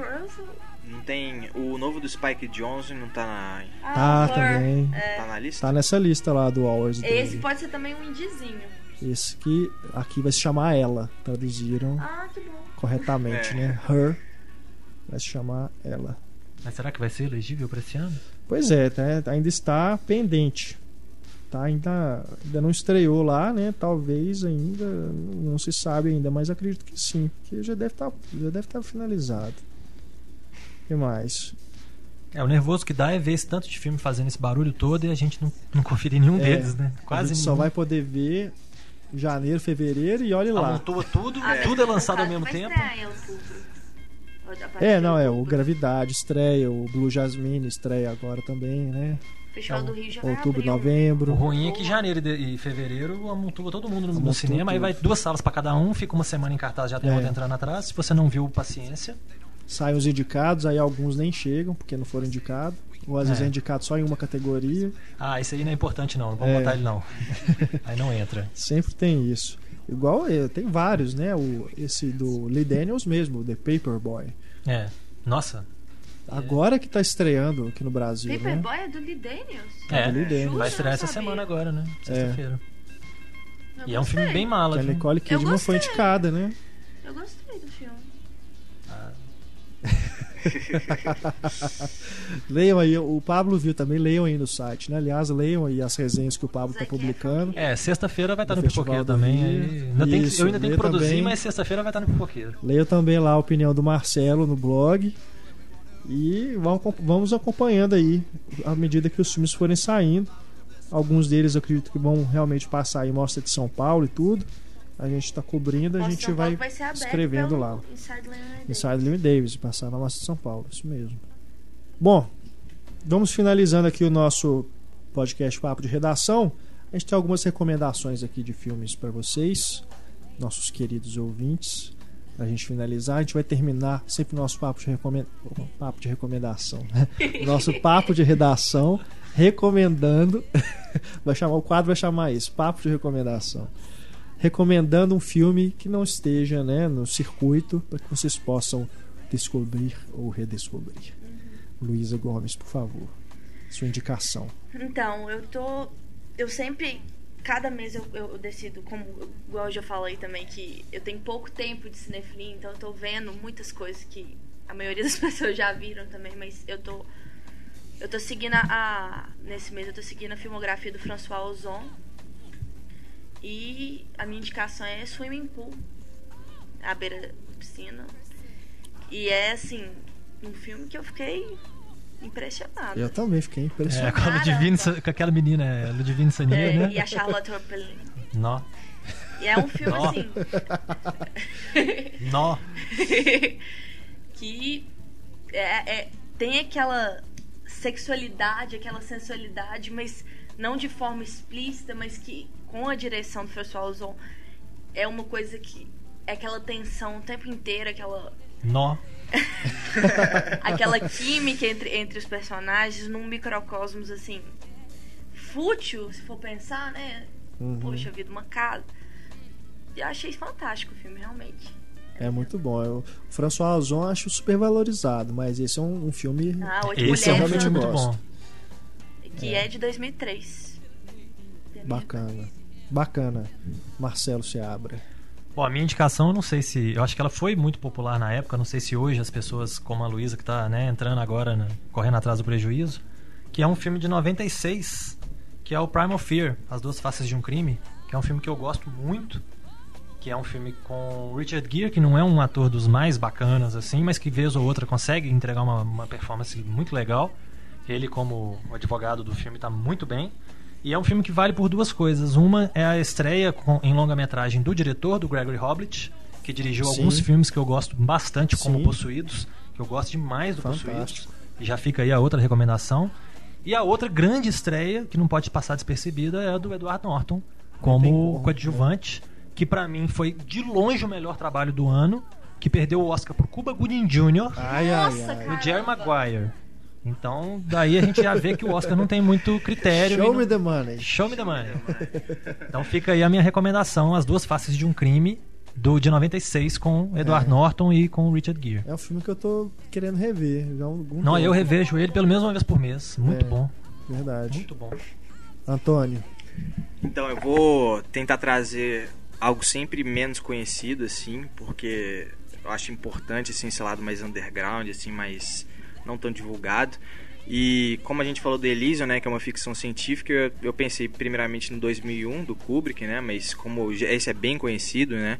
Não tem. O novo do Spike Jonze não tá na. Ah, tá também. É. Tá na lista? Tá nessa lista lá do Hours. Esse dele. pode ser também um indizinho. Esse que aqui vai se chamar Ela. Traduziram ah, corretamente, é. né? Her vai se chamar Ela. Mas será que vai ser elegível para esse ano? Pois é, tá, ainda está pendente. Tá, ainda, ainda não estreou lá, né? Talvez ainda não se sabe ainda, mas acredito que sim, porque já deve estar tá, já deve estar tá finalizado que mais? É, o nervoso que dá é ver esse tanto de filme fazendo esse barulho todo e a gente não, não conferir nenhum é, deles, né? Quase a gente só vai poder ver janeiro, fevereiro e olha lá. Amontoa tudo, ah, tudo é lançado ao mesmo tempo. É, não, é, o Gravidade estreia, o Blue Jasmine estreia agora também, né? Festival do Rio já Outubro, novembro. O ruim é que janeiro e fevereiro amontoa todo mundo no, no cinema, tudo. aí vai duas salas para cada um, fica uma semana em cartaz, já tem é. outra entrando atrás. Se você não viu, paciência saem os indicados, aí alguns nem chegam porque não foram indicados. Ou às é. vezes é indicado só em uma categoria. Ah, isso aí não é importante não, não vamos é. botar ele não. aí não entra. Sempre tem isso. Igual eh, tem vários, né? O, esse do Lee Daniels mesmo, The Paperboy. É. Nossa. Agora que tá estreando aqui no Brasil. Paperboy né? é do Lee Daniels? É, é do Lee Daniels. vai estrear essa semana agora, né? Sexta-feira. É. E é um filme bem mala. Que a Nicole Kidman foi indicada, né? Eu gostei do filme. leiam aí, o Pablo viu também, leiam aí no site, né? Aliás, leiam aí as resenhas que o Pablo está publicando. É, sexta-feira vai estar no, no Pipoqueiro também. Aí, ainda Isso, eu ainda tenho que produzir, também, mas sexta-feira vai estar no Pipoqueiro. Leia também lá a opinião do Marcelo no blog. E vamos acompanhando aí à medida que os filmes forem saindo. Alguns deles eu acredito que vão realmente passar em mostra de São Paulo e tudo a gente está cobrindo, a gente vai, vai escrevendo lá. Inside Lewin Davis, passar na Massa de São Paulo, isso mesmo. Bom, vamos finalizando aqui o nosso podcast Papo de Redação. A gente tem algumas recomendações aqui de filmes para vocês, nossos queridos ouvintes. Pra gente finalizar, a gente vai terminar sempre nosso papo de, recomend... papo de recomendação. Né? Nosso papo de redação recomendando. vai chamar o quadro vai chamar isso, papo de recomendação recomendando um filme que não esteja né, no circuito para que vocês possam descobrir ou redescobrir. Luísa Gomes, por favor, sua indicação. Então, eu tô. Eu sempre. Cada mês eu, eu decido, como igual eu já falei também, que eu tenho pouco tempo de cinefilia, então eu tô vendo muitas coisas que a maioria das pessoas já viram também, mas eu tô. Eu tô seguindo a Nesse mês eu tô seguindo a filmografia do François Ozon, e a minha indicação é Swimming Pool. à beira da piscina. E é assim, um filme que eu fiquei impressionada. Eu também fiquei impressionado. É, com, a Ludivine, com aquela menina, é, Ludivine Sania, é, né? E a Charlotte Rampling. Nó. E é um filme Nó. assim. Nó. que é, é, tem aquela sexualidade, aquela sensualidade, mas não de forma explícita, mas que com a direção do François Ozon é uma coisa que é aquela tensão o tempo inteiro, aquela nó aquela química entre, entre os personagens num microcosmos assim fútil, se for pensar, né? Uhum. Poxa vida, uma casa. Eu achei fantástico o filme, realmente. É muito bom. Eu, o François Ozon acho super valorizado, mas esse é um, um filme ah, esse é um realmente muito bom. Que é. é de 2003. Bacana. Bacana. Marcelo Seabra. Bom, a minha indicação, eu não sei se. Eu acho que ela foi muito popular na época. Não sei se hoje as pessoas, como a Luísa, que está né, entrando agora, né, correndo atrás do prejuízo, que é um filme de 96, que é o Primal Fear As Duas Faces de um Crime, que é um filme que eu gosto muito. Que é um filme com Richard Gere, que não é um ator dos mais bacanas, assim, mas que vez ou outra consegue entregar uma, uma performance muito legal. Ele, como advogado do filme, está muito bem. E é um filme que vale por duas coisas. Uma é a estreia com, em longa-metragem do diretor, do Gregory Hoblit, que dirigiu Sim. alguns filmes que eu gosto bastante, como Sim. Possuídos, que eu gosto demais do Fantástico. Possuídos. E já fica aí a outra recomendação. E a outra grande estreia, que não pode passar despercebida, é a do Edward Norton, como coadjuvante, que para mim foi de longe o melhor trabalho do ano, que perdeu o Oscar pro Cuba Gooding Jr. Ai, ai, ai. e Jerry Maguire. Então, daí a gente já vê que o Oscar não tem muito critério. Show não... me the money. Show me the money. Então fica aí a minha recomendação, As Duas Faces de um Crime, do de 96 com Edward é. Norton e com Richard Gere. É um filme que eu tô querendo rever. Já algum não, tempo. eu revejo ele pelo menos uma vez por mês. Muito é, bom. Verdade. Muito bom. Antônio. Então, eu vou tentar trazer algo sempre menos conhecido, assim, porque eu acho importante, assim, esse lado mais underground, assim, mais não tão divulgado. E como a gente falou do Elysium, né, que é uma ficção científica, eu pensei primeiramente no 2001 do Kubrick, né, mas como esse é bem conhecido, né,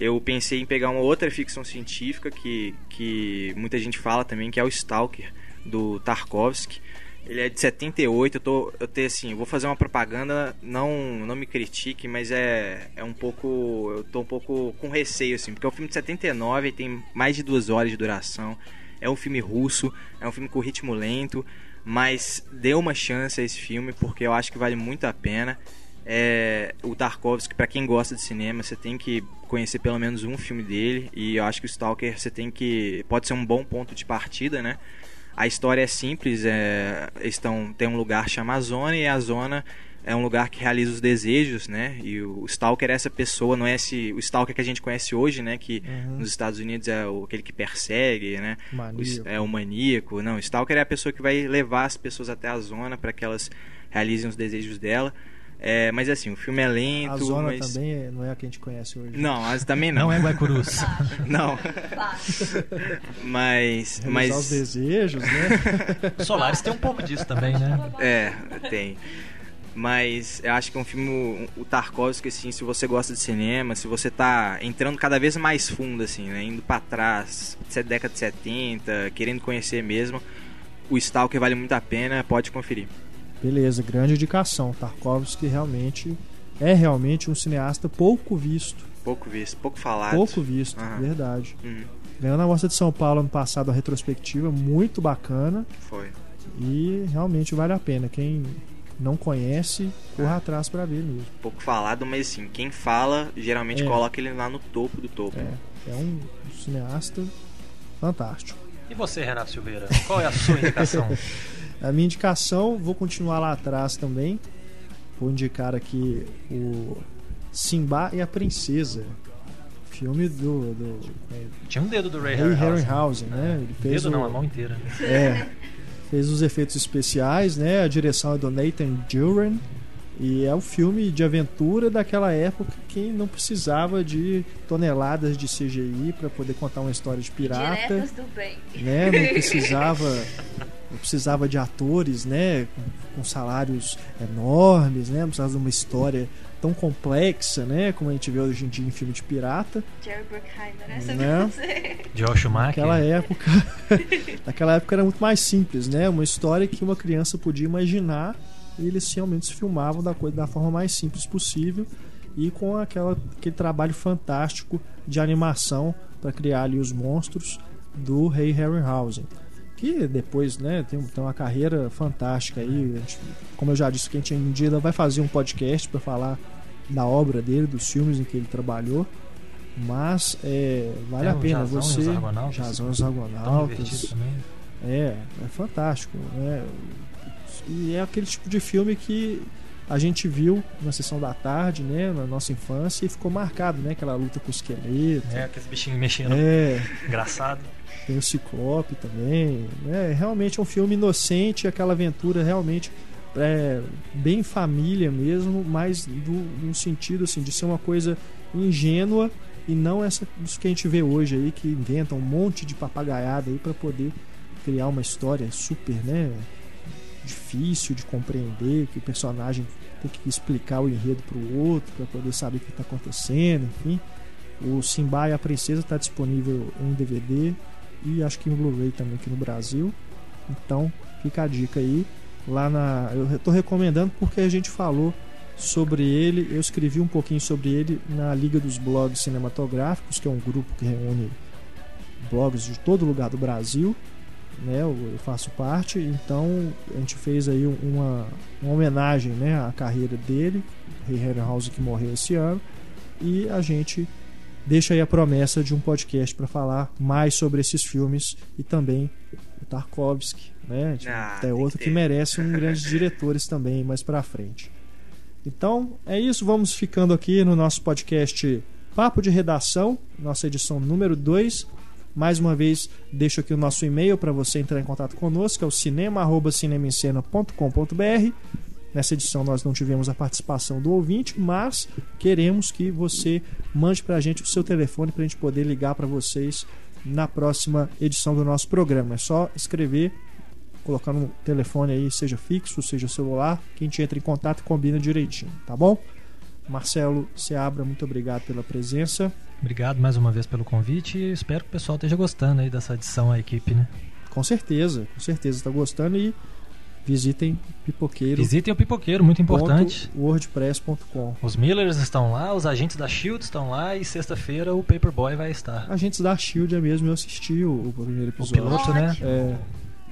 eu pensei em pegar uma outra ficção científica que, que muita gente fala também, que é o Stalker do Tarkovsky. Ele é de 78, eu tô eu tenho assim, eu vou fazer uma propaganda, não não me critique, mas é é um pouco eu tô um pouco com receio assim, porque é um filme de 79 e tem mais de duas horas de duração. É um filme russo, é um filme com ritmo lento, mas dê uma chance a esse filme porque eu acho que vale muito a pena. É, o Tarkovsky, para quem gosta de cinema, você tem que conhecer pelo menos um filme dele e eu acho que o Stalker você tem que pode ser um bom ponto de partida, né? A história é simples, é, estão tem um lugar chamado Zona e a zona é um lugar que realiza os desejos, né? E o stalker é essa pessoa, não é esse o stalker que a gente conhece hoje, né? Que uhum. nos Estados Unidos é o, aquele que persegue, né? O, é o maníaco. Não, o stalker é a pessoa que vai levar as pessoas até a zona para que elas realizem os desejos dela. É, mas assim, o filme é lento. A zona mas... também não é a que a gente conhece hoje. Não, as também não. Não é Guaicurus. não. mas. mas... os desejos, né? Solares tem um pouco disso também, né? É, tem. Mas eu acho que é um filme, o Tarkovsky, assim, se você gosta de cinema, se você tá entrando cada vez mais fundo, assim, né? Indo para trás, década de 70, querendo conhecer mesmo, o Stalker vale muito a pena, pode conferir. Beleza, grande indicação. Tarkovsky realmente é realmente um cineasta pouco visto. Pouco visto, pouco falado. Pouco visto, uhum. verdade. Uhum. Ganhou na Mostra de São Paulo ano passado a retrospectiva, muito bacana. Foi. E realmente vale a pena. Quem não conhece, corra atrás para ver mesmo. Pouco falado, mas assim, quem fala geralmente é. coloca ele lá no topo do topo. É, é um cineasta fantástico. E você, Renato Silveira, qual é a sua indicação? a minha indicação, vou continuar lá atrás também. Vou indicar aqui o Simba e a Princesa. Filme do. do é, Tinha um dedo do Ray, Ray Harryhausen, né? Ele fez dedo o, não, a mão inteira. É. fez os efeitos especiais, né? A direção é do Nathan Duran. E é um filme de aventura daquela época que não precisava de toneladas de CGI para poder contar uma história de pirata. Diretas do bem. Né? Não precisava, não precisava de atores, né? Com, com salários enormes, né? Não precisava de uma história tão complexa, né? Como a gente vê hoje em dia em filme de pirata. Jerry Bruckheimer, essa né? Josh Schumacher. Naquela época, naquela época era muito mais simples, né? Uma história que uma criança podia imaginar e eles realmente se filmavam da, coisa, da forma mais simples possível e com aquela, aquele trabalho fantástico de animação para criar ali os monstros do Rei Harryhausen que depois né, tem, tem uma carreira fantástica aí. Gente, como eu já disse, que a gente um dia vai fazer um podcast para falar da obra dele, dos filmes em que ele trabalhou. Mas é, vale é, a pena Jazão você. E os Argonautas, Jazão e os Argonautas. É, é fantástico. Né? E é aquele tipo de filme que a gente viu na sessão da tarde, né, na nossa infância, e ficou marcado, né? Aquela luta com o esqueleto. É, aqueles bichinhos mexendo. É. Engraçado. Tem o Ciclope também. É realmente um filme inocente, aquela aventura realmente é, bem família mesmo, mas do, no sentido assim, de ser uma coisa ingênua e não essa isso que a gente vê hoje aí que inventam um monte de papagaiada aí para poder criar uma história super, né, difícil de compreender, que o personagem tem que explicar o enredo para o outro para poder saber o que está acontecendo, enfim. O Simba e a Princesa está disponível em DVD e acho que em Blu-ray também aqui no Brasil. Então fica a dica aí. Lá na. Eu estou recomendando porque a gente falou sobre ele. Eu escrevi um pouquinho sobre ele na Liga dos Blogs Cinematográficos, que é um grupo que reúne blogs de todo lugar do Brasil. Né, eu faço parte, então a gente fez aí uma, uma homenagem né, à carreira dele, Harryhausen que morreu esse ano, e a gente deixa aí a promessa de um podcast para falar mais sobre esses filmes e também o Tarkovsky, né? Ah, é outro que, que merece um grandes diretores também mais para frente. Então é isso, vamos ficando aqui no nosso podcast Papo de Redação, nossa edição número 2. Mais uma vez, deixo aqui o nosso e-mail para você entrar em contato conosco, é o cinema@cinemencena.com.br Nessa edição nós não tivemos a participação do ouvinte, mas queremos que você mande para a gente o seu telefone para a gente poder ligar para vocês na próxima edição do nosso programa. É só escrever, colocar no telefone aí, seja fixo, seja celular, que a gente entra em contato e combina direitinho, tá bom? Marcelo Seabra, muito obrigado pela presença. Obrigado mais uma vez pelo convite e espero que o pessoal esteja gostando aí dessa edição a equipe, né? Com certeza, com certeza está gostando e Visitem Pipoqueiro. Visitem o Pipoqueiro, muito importante. WordPress.com. Os Millers estão lá, os agentes da Shield estão lá e sexta-feira o Paperboy vai estar. Agentes da Shield é mesmo, eu assisti o, o primeiro episódio. O piloto, né? É.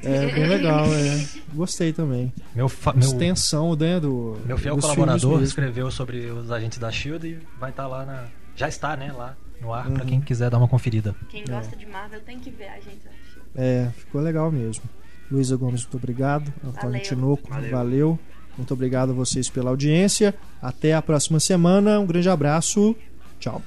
É bem legal, é. Gostei também. Meu fa... Extensão, né, do Meu fiel colaborador escreveu sobre os agentes da Shield e vai estar lá na já está, né, lá no ar uhum. para quem quiser dar uma conferida. Quem gosta é. de Marvel tem que ver a gente da Shield. É, ficou legal mesmo. Luísa Gomes, muito obrigado. Antônio valeu. Tinoco, valeu. valeu. Muito obrigado a vocês pela audiência. Até a próxima semana. Um grande abraço. Tchau.